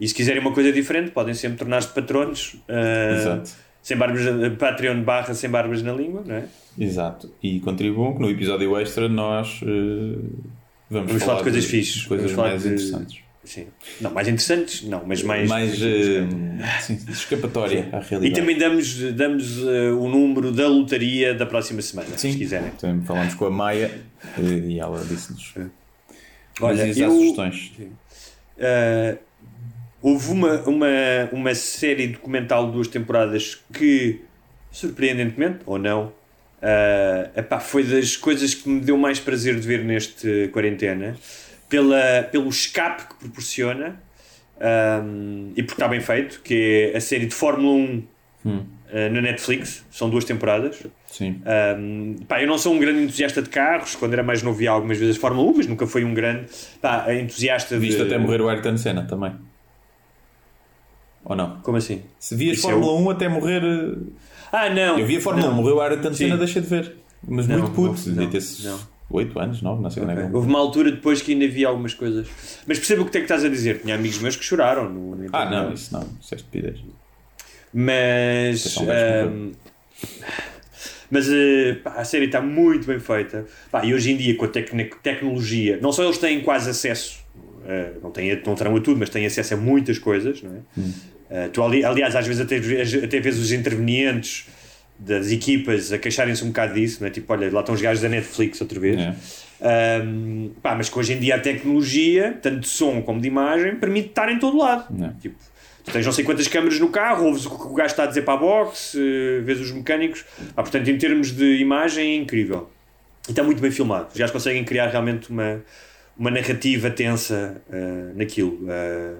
[SPEAKER 5] E se quiserem uma coisa diferente, podem sempre tornar-se patronos. eh,
[SPEAKER 4] Exato.
[SPEAKER 5] Sem barbas, Patreon barra sem barbas na língua, não é?
[SPEAKER 4] Exato. E contribuam que no episódio extra nós eh, vamos,
[SPEAKER 5] Vamos falar de coisas fixes.
[SPEAKER 4] de coisas mais
[SPEAKER 5] de-
[SPEAKER 4] interessantes.
[SPEAKER 5] Sim. Não, mais interessantes, não, mas mais.
[SPEAKER 4] Mais eh, sim, escapatória à
[SPEAKER 5] E
[SPEAKER 4] realidade.
[SPEAKER 5] também damos, damos eh, o número da lotaria da próxima semana,
[SPEAKER 4] Sim.
[SPEAKER 5] se quiserem.
[SPEAKER 4] Também falamos com a Maia e ela disse-nos.
[SPEAKER 5] Olha,
[SPEAKER 4] e
[SPEAKER 5] eu-
[SPEAKER 4] sugestões?
[SPEAKER 5] Eh, houve uma, uma, uma série documental de duas temporadas que, surpreendentemente, ou não, uh, epá, foi das coisas que me deu mais prazer de ver neste quarentena, pela, pelo escape que proporciona um, e porque está bem feito, que é a série de Fórmula 1
[SPEAKER 4] Hum.
[SPEAKER 5] uh, na Netflix, são duas temporadas.
[SPEAKER 4] Sim.
[SPEAKER 5] Um, pá, eu não sou um grande entusiasta de carros, quando era mais novo vi algumas vezes Fórmula 1, mas nunca fui um grande pá, entusiasta
[SPEAKER 4] Viste
[SPEAKER 5] de.
[SPEAKER 4] até morrer o Ayrton Senna também. Ou não?
[SPEAKER 5] Como assim?
[SPEAKER 4] Se vias
[SPEAKER 5] Isso é
[SPEAKER 4] Fórmula
[SPEAKER 5] o-
[SPEAKER 4] 1 até morrer.
[SPEAKER 5] Ah, não!
[SPEAKER 4] Eu via Fórmula
[SPEAKER 5] não.
[SPEAKER 4] 1, morreu o Ayrton. Senna, deixei de ver. Mas
[SPEAKER 5] Não,
[SPEAKER 4] muito puto, devia ter
[SPEAKER 5] não.
[SPEAKER 4] 8 anos, 9, não sei quando é que
[SPEAKER 5] Houve uma altura depois que ainda vi algumas coisas. Mas percebo o que é que estás a dizer. Tinha amigos meus que choraram. No, no
[SPEAKER 4] Ah, não, isso não, isso é estupidez.
[SPEAKER 5] Mas.
[SPEAKER 4] É um
[SPEAKER 5] mas eh, pá, a série está muito bem feita. Pá, e hoje em dia, com a tecni- tecnologia, não só eles têm quase acesso, eh, não, têm, não terão a tudo, mas têm acesso a muitas coisas. Não é? Eh, tu, ali- aliás, às vezes até, vês- até vês os intervenientes das equipas a queixarem-se um bocado disso, não é? tipo, olha, lá estão os gajos da Netflix outra vez.
[SPEAKER 4] É.
[SPEAKER 5] Ahm, pá, mas que hoje em dia a tecnologia, tanto de som como de imagem, permite estar em todo lado.
[SPEAKER 4] Não.
[SPEAKER 5] Tipo, tu tens não sei quantas câmaras no carro, ouves o que o gajo está a dizer para a box, eh, vês os mecânicos. Ah, portanto, em termos de imagem, é incrível. E está muito bem filmado. Os gajos conseguem criar realmente uma, uma narrativa tensa eh, naquilo. Eh,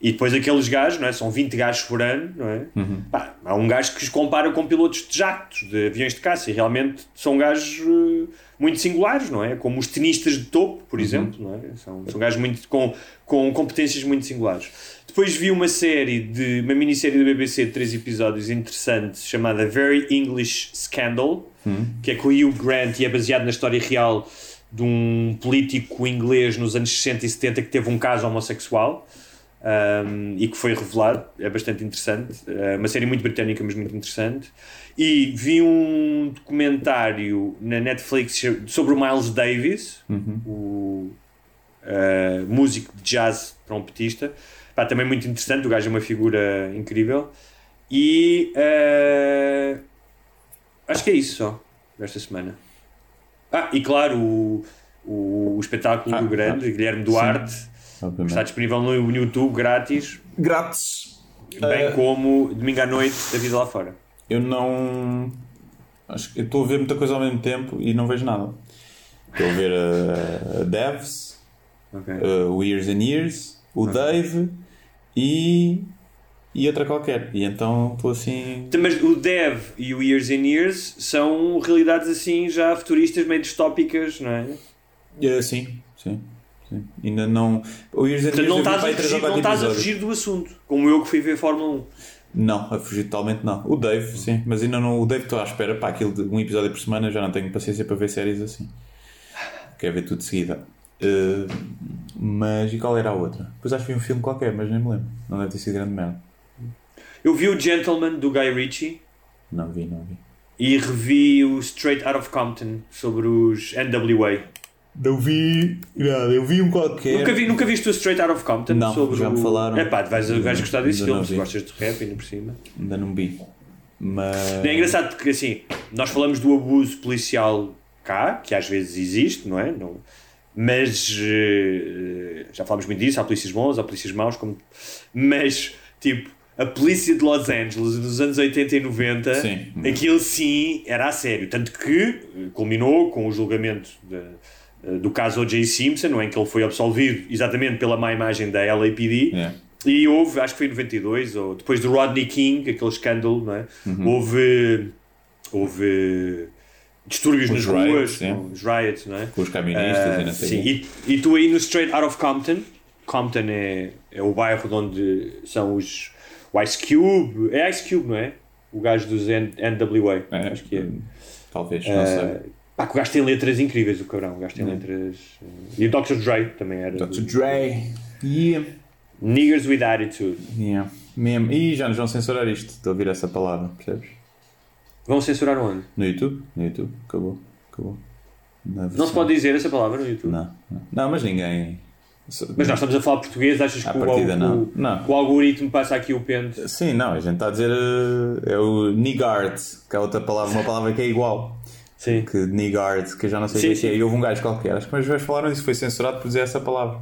[SPEAKER 5] e depois aqueles gajos, não é? são 20 gajos por ano, não é? Pá, há um gajo que os compara com pilotos de jatos, de aviões de caça, e realmente são gajos eh, muito singulares, não é? Como os tenistas de topo, por exemplo, não é? São, são gajos muito, com, com competências muito singulares. Depois vi uma série, de uma minissérie da BBC de três episódios interessantes, chamada Very English Scandal, que é com o Hugh Grant e é baseado na história real de um político inglês nos anos 60 e 70 que teve um caso homossexual um, e que foi revelado. É bastante interessante. É uma série muito britânica, mas muito interessante. E vi um documentário na Netflix sobre o Miles Davis, o uh, músico de jazz trompetista. Pá, também muito interessante. O gajo é uma figura incrível. E uh, acho que é isso só desta semana. Ah, e claro, o, o, o espetáculo
[SPEAKER 4] Ah,
[SPEAKER 5] do grande
[SPEAKER 4] ah,
[SPEAKER 5] Guilherme Duarte.
[SPEAKER 4] Obviamente.
[SPEAKER 5] Está disponível no YouTube grátis,
[SPEAKER 4] Grátis.
[SPEAKER 5] bem
[SPEAKER 4] Eh,
[SPEAKER 5] como domingo à noite da vida lá fora.
[SPEAKER 4] Eu não. Acho que eu estou a ver muita coisa ao mesmo tempo e não vejo nada. Estou a ver a, a Devs,
[SPEAKER 5] Ok.
[SPEAKER 4] a o Years and Years, o Dave e. e outra qualquer. E então estou assim.
[SPEAKER 5] Mas o Dev e o Years and Years são realidades assim já futuristas, meio distópicas, não é?
[SPEAKER 4] É, sim, sim. Ainda não. O Years and
[SPEAKER 5] Portanto, não estás,
[SPEAKER 4] para
[SPEAKER 5] a fugir, não estás a fugir do assunto, como eu que fui ver Fórmula 1.
[SPEAKER 4] Não, a fugir totalmente não. O Dave, sim, mas ainda não. O Dave estou à espera, pá, aquilo de um episódio por semana já não tenho paciência para ver séries assim. Quero ver tudo de seguida. Uh, mas e qual era a outra? Depois acho que vi um filme qualquer, mas nem me lembro. Não deve ter sido grande merda.
[SPEAKER 5] Eu vi o Gentleman do Guy Ritchie
[SPEAKER 4] Não vi, não vi.
[SPEAKER 5] e revi o Straight Out of Compton sobre os NWA.
[SPEAKER 4] Não vi nada, eu vi um qualquer.
[SPEAKER 5] Nunca, vi, nunca viste o Straight Out of Compton?
[SPEAKER 4] Não,
[SPEAKER 5] sobre
[SPEAKER 4] já me
[SPEAKER 5] o...
[SPEAKER 4] falaram.
[SPEAKER 5] É pá, vais, vais gostar desse filme
[SPEAKER 4] não
[SPEAKER 5] se gostas de rap ainda por cima.
[SPEAKER 4] Ainda não vi. Mas.
[SPEAKER 5] É engraçado porque assim, nós falamos do abuso policial cá, que às vezes existe, não é? Não, mas eh, já falámos muito disso, há polícias bons, há polícias maus, como, mas tipo, a polícia de Los Angeles dos anos 80 e 90,
[SPEAKER 4] Sim.
[SPEAKER 5] aquilo sim era a sério. Tanto que eh, culminou com o julgamento de- do caso O.J. Simpson, não é? em que ele foi absolvido exatamente pela má imagem da LAPD.
[SPEAKER 4] É.
[SPEAKER 5] E houve, acho que foi em 92, ou depois do Rodney King, aquele escândalo, não é?
[SPEAKER 4] Uhum.
[SPEAKER 5] Houve, houve distúrbios
[SPEAKER 4] Os
[SPEAKER 5] nas
[SPEAKER 4] riots,
[SPEAKER 5] ruas, com os riots, não é?
[SPEAKER 4] Com os camionistas
[SPEAKER 5] Ah,
[SPEAKER 4] e não sei
[SPEAKER 5] sim, e, e tu aí no Straight Out of Compton, Compton é, é o bairro de onde são os o Ice Cube, é Ice Cube, não é? O gajo dos N- NWA,
[SPEAKER 4] É,
[SPEAKER 5] acho que é.
[SPEAKER 4] Talvez, não
[SPEAKER 5] Ah,
[SPEAKER 4] sei.
[SPEAKER 5] Pá, que o gajo tem letras incríveis, o cabrão. O gajo tem letras. eh, E o Dr. Dre também era.
[SPEAKER 4] Dr.
[SPEAKER 5] do-
[SPEAKER 4] Dre. Yeah.
[SPEAKER 5] Niggers with Attitude.
[SPEAKER 4] Yeah. Mesmo. Ih, já nos vão censurar isto. A ouvir essa palavra, percebes?
[SPEAKER 5] Vão censurar onde?
[SPEAKER 4] No YouTube? No YouTube. Acabou. Acabou.
[SPEAKER 5] Não se pode dizer essa palavra no YouTube.
[SPEAKER 4] Não, não. Não, mas ninguém.
[SPEAKER 5] Mas nós estamos a falar português, achas que o,
[SPEAKER 4] partida,
[SPEAKER 5] o- o-
[SPEAKER 4] Não.
[SPEAKER 5] o algoritmo passa aqui o pente?
[SPEAKER 4] Sim, não, a gente está a dizer. eh, É o Nigard, que é outra palavra, uma palavra que é igual.
[SPEAKER 5] Sim.
[SPEAKER 4] Que Nigard, que eu já não sei
[SPEAKER 5] Sim,
[SPEAKER 4] o que é. E houve um gajo qualquer. Acho que meus gajos falaram isso, foi censurado por dizer essa palavra.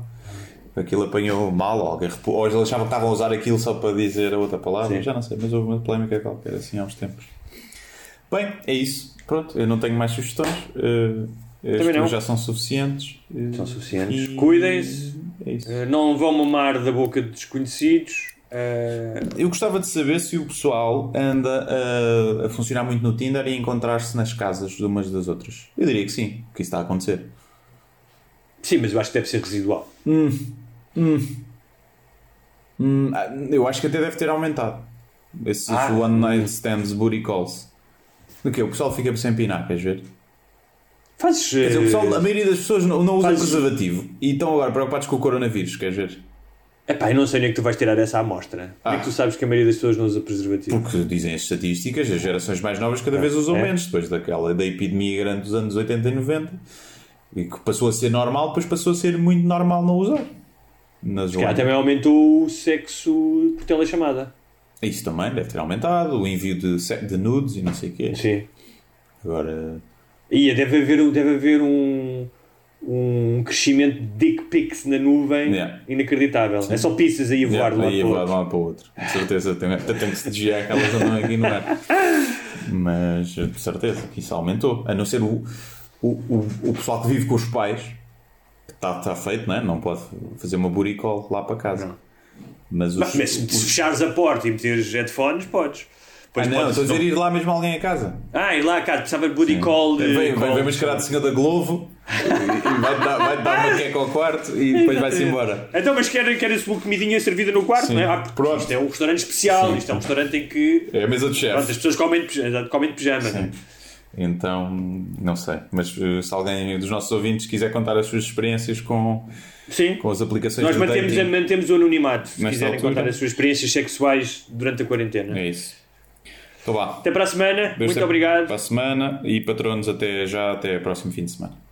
[SPEAKER 4] Aquilo apanhou mal, ou ou eles achavam que estavam a usar aquilo só para dizer a outra palavra,
[SPEAKER 5] Sim.
[SPEAKER 4] já não sei, mas houve uma polémica qualquer assim há uns tempos. Bem, é isso. Pronto, eu não tenho mais sugestões. Uh,
[SPEAKER 5] Também não.
[SPEAKER 4] já são suficientes. Uh,
[SPEAKER 5] São suficientes.
[SPEAKER 4] e-
[SPEAKER 5] Cuidem-se.
[SPEAKER 4] É.
[SPEAKER 5] Eh, Não vão mamar da boca de desconhecidos. Eh,
[SPEAKER 4] Eu gostava de saber se o pessoal anda a, a funcionar muito no Tinder e encontrar-se nas casas de umas das outras. Eu diria que sim, que isso está a acontecer.
[SPEAKER 5] sim, mas eu acho que deve ser residual.
[SPEAKER 4] Hum, ah, eu acho que até deve ter aumentado. Esses
[SPEAKER 5] Ah.
[SPEAKER 4] one night stands, booty calls. Do que O pessoal fica sem pinar, queres ver?
[SPEAKER 5] Fazes.
[SPEAKER 4] Quer dizer, o pessoal, a maioria das pessoas não, não usa
[SPEAKER 5] Faz-
[SPEAKER 4] preservativo e estão agora preocupados com o coronavírus, queres ver?
[SPEAKER 5] Epá, eu não sei nem que tu vais tirar essa amostra. Como é
[SPEAKER 4] Ah.
[SPEAKER 5] que tu sabes que a maioria das pessoas não usa preservativo?
[SPEAKER 4] Porque dizem as estatísticas, as gerações mais novas cada vez usam
[SPEAKER 5] É.
[SPEAKER 4] menos, depois daquela da epidemia grande dos anos 80 e 90, e que passou a ser normal, depois passou a ser muito normal não usar. Nas
[SPEAKER 5] Se também aumentou o sexo por telechamada.
[SPEAKER 4] Isso também deve ter aumentado, o envio de, de nudes e não sei o quê.
[SPEAKER 5] Sim.
[SPEAKER 4] Agora,
[SPEAKER 5] Ia, deve haver, deve haver um, um crescimento de dick pics na nuvem
[SPEAKER 4] Yeah.
[SPEAKER 5] inacreditável. É só pizzas aí a voar de um lado para
[SPEAKER 4] para o outro. De certeza, tenho, até tenho que se desviar que elas andam aqui no ar. Mas, de certeza, que isso aumentou. A não ser o, o, o, o pessoal que vive com os pais, que está tá feito, não é? Não pode fazer uma buricol lá para casa. Mas os,
[SPEAKER 5] Mas, mas se
[SPEAKER 4] os-
[SPEAKER 5] fechares a porta e meteres headphones, podes.
[SPEAKER 4] Ah,
[SPEAKER 5] Depois
[SPEAKER 4] não, estou a dizer ir lá mesmo alguém a casa.
[SPEAKER 5] Ah, e lá, cara, precisava de booty call.
[SPEAKER 4] Vem,
[SPEAKER 5] call.
[SPEAKER 4] vem mascarado de senhor da Globo e vai dar, vai dar uma queca ao quarto e depois vai-se embora.
[SPEAKER 5] Então, mas querem quer uma comidinha servida no quarto,
[SPEAKER 4] Sim.
[SPEAKER 5] não é? Ah,
[SPEAKER 4] Pronto.
[SPEAKER 5] isto é um restaurante especial,
[SPEAKER 4] Sim.
[SPEAKER 5] isto é um restaurante em que
[SPEAKER 4] É a mesa de
[SPEAKER 5] pronto, as
[SPEAKER 4] chefe.
[SPEAKER 5] pessoas comem de comem de pijama não é?
[SPEAKER 4] Então, não sei. Mas eh, se alguém dos nossos ouvintes quiser contar as suas experiências com,
[SPEAKER 5] Sim.
[SPEAKER 4] com as aplicações
[SPEAKER 5] Nós mantemos,
[SPEAKER 4] dating,
[SPEAKER 5] mantemos o anonimato se quiserem
[SPEAKER 4] altura.
[SPEAKER 5] contar as suas experiências sexuais durante a quarentena.
[SPEAKER 4] é isso. Então vá.
[SPEAKER 5] Até para a semana,
[SPEAKER 4] Deus
[SPEAKER 5] muito obrigado.
[SPEAKER 4] Para a semana e patronos até já, até próximo fim de semana.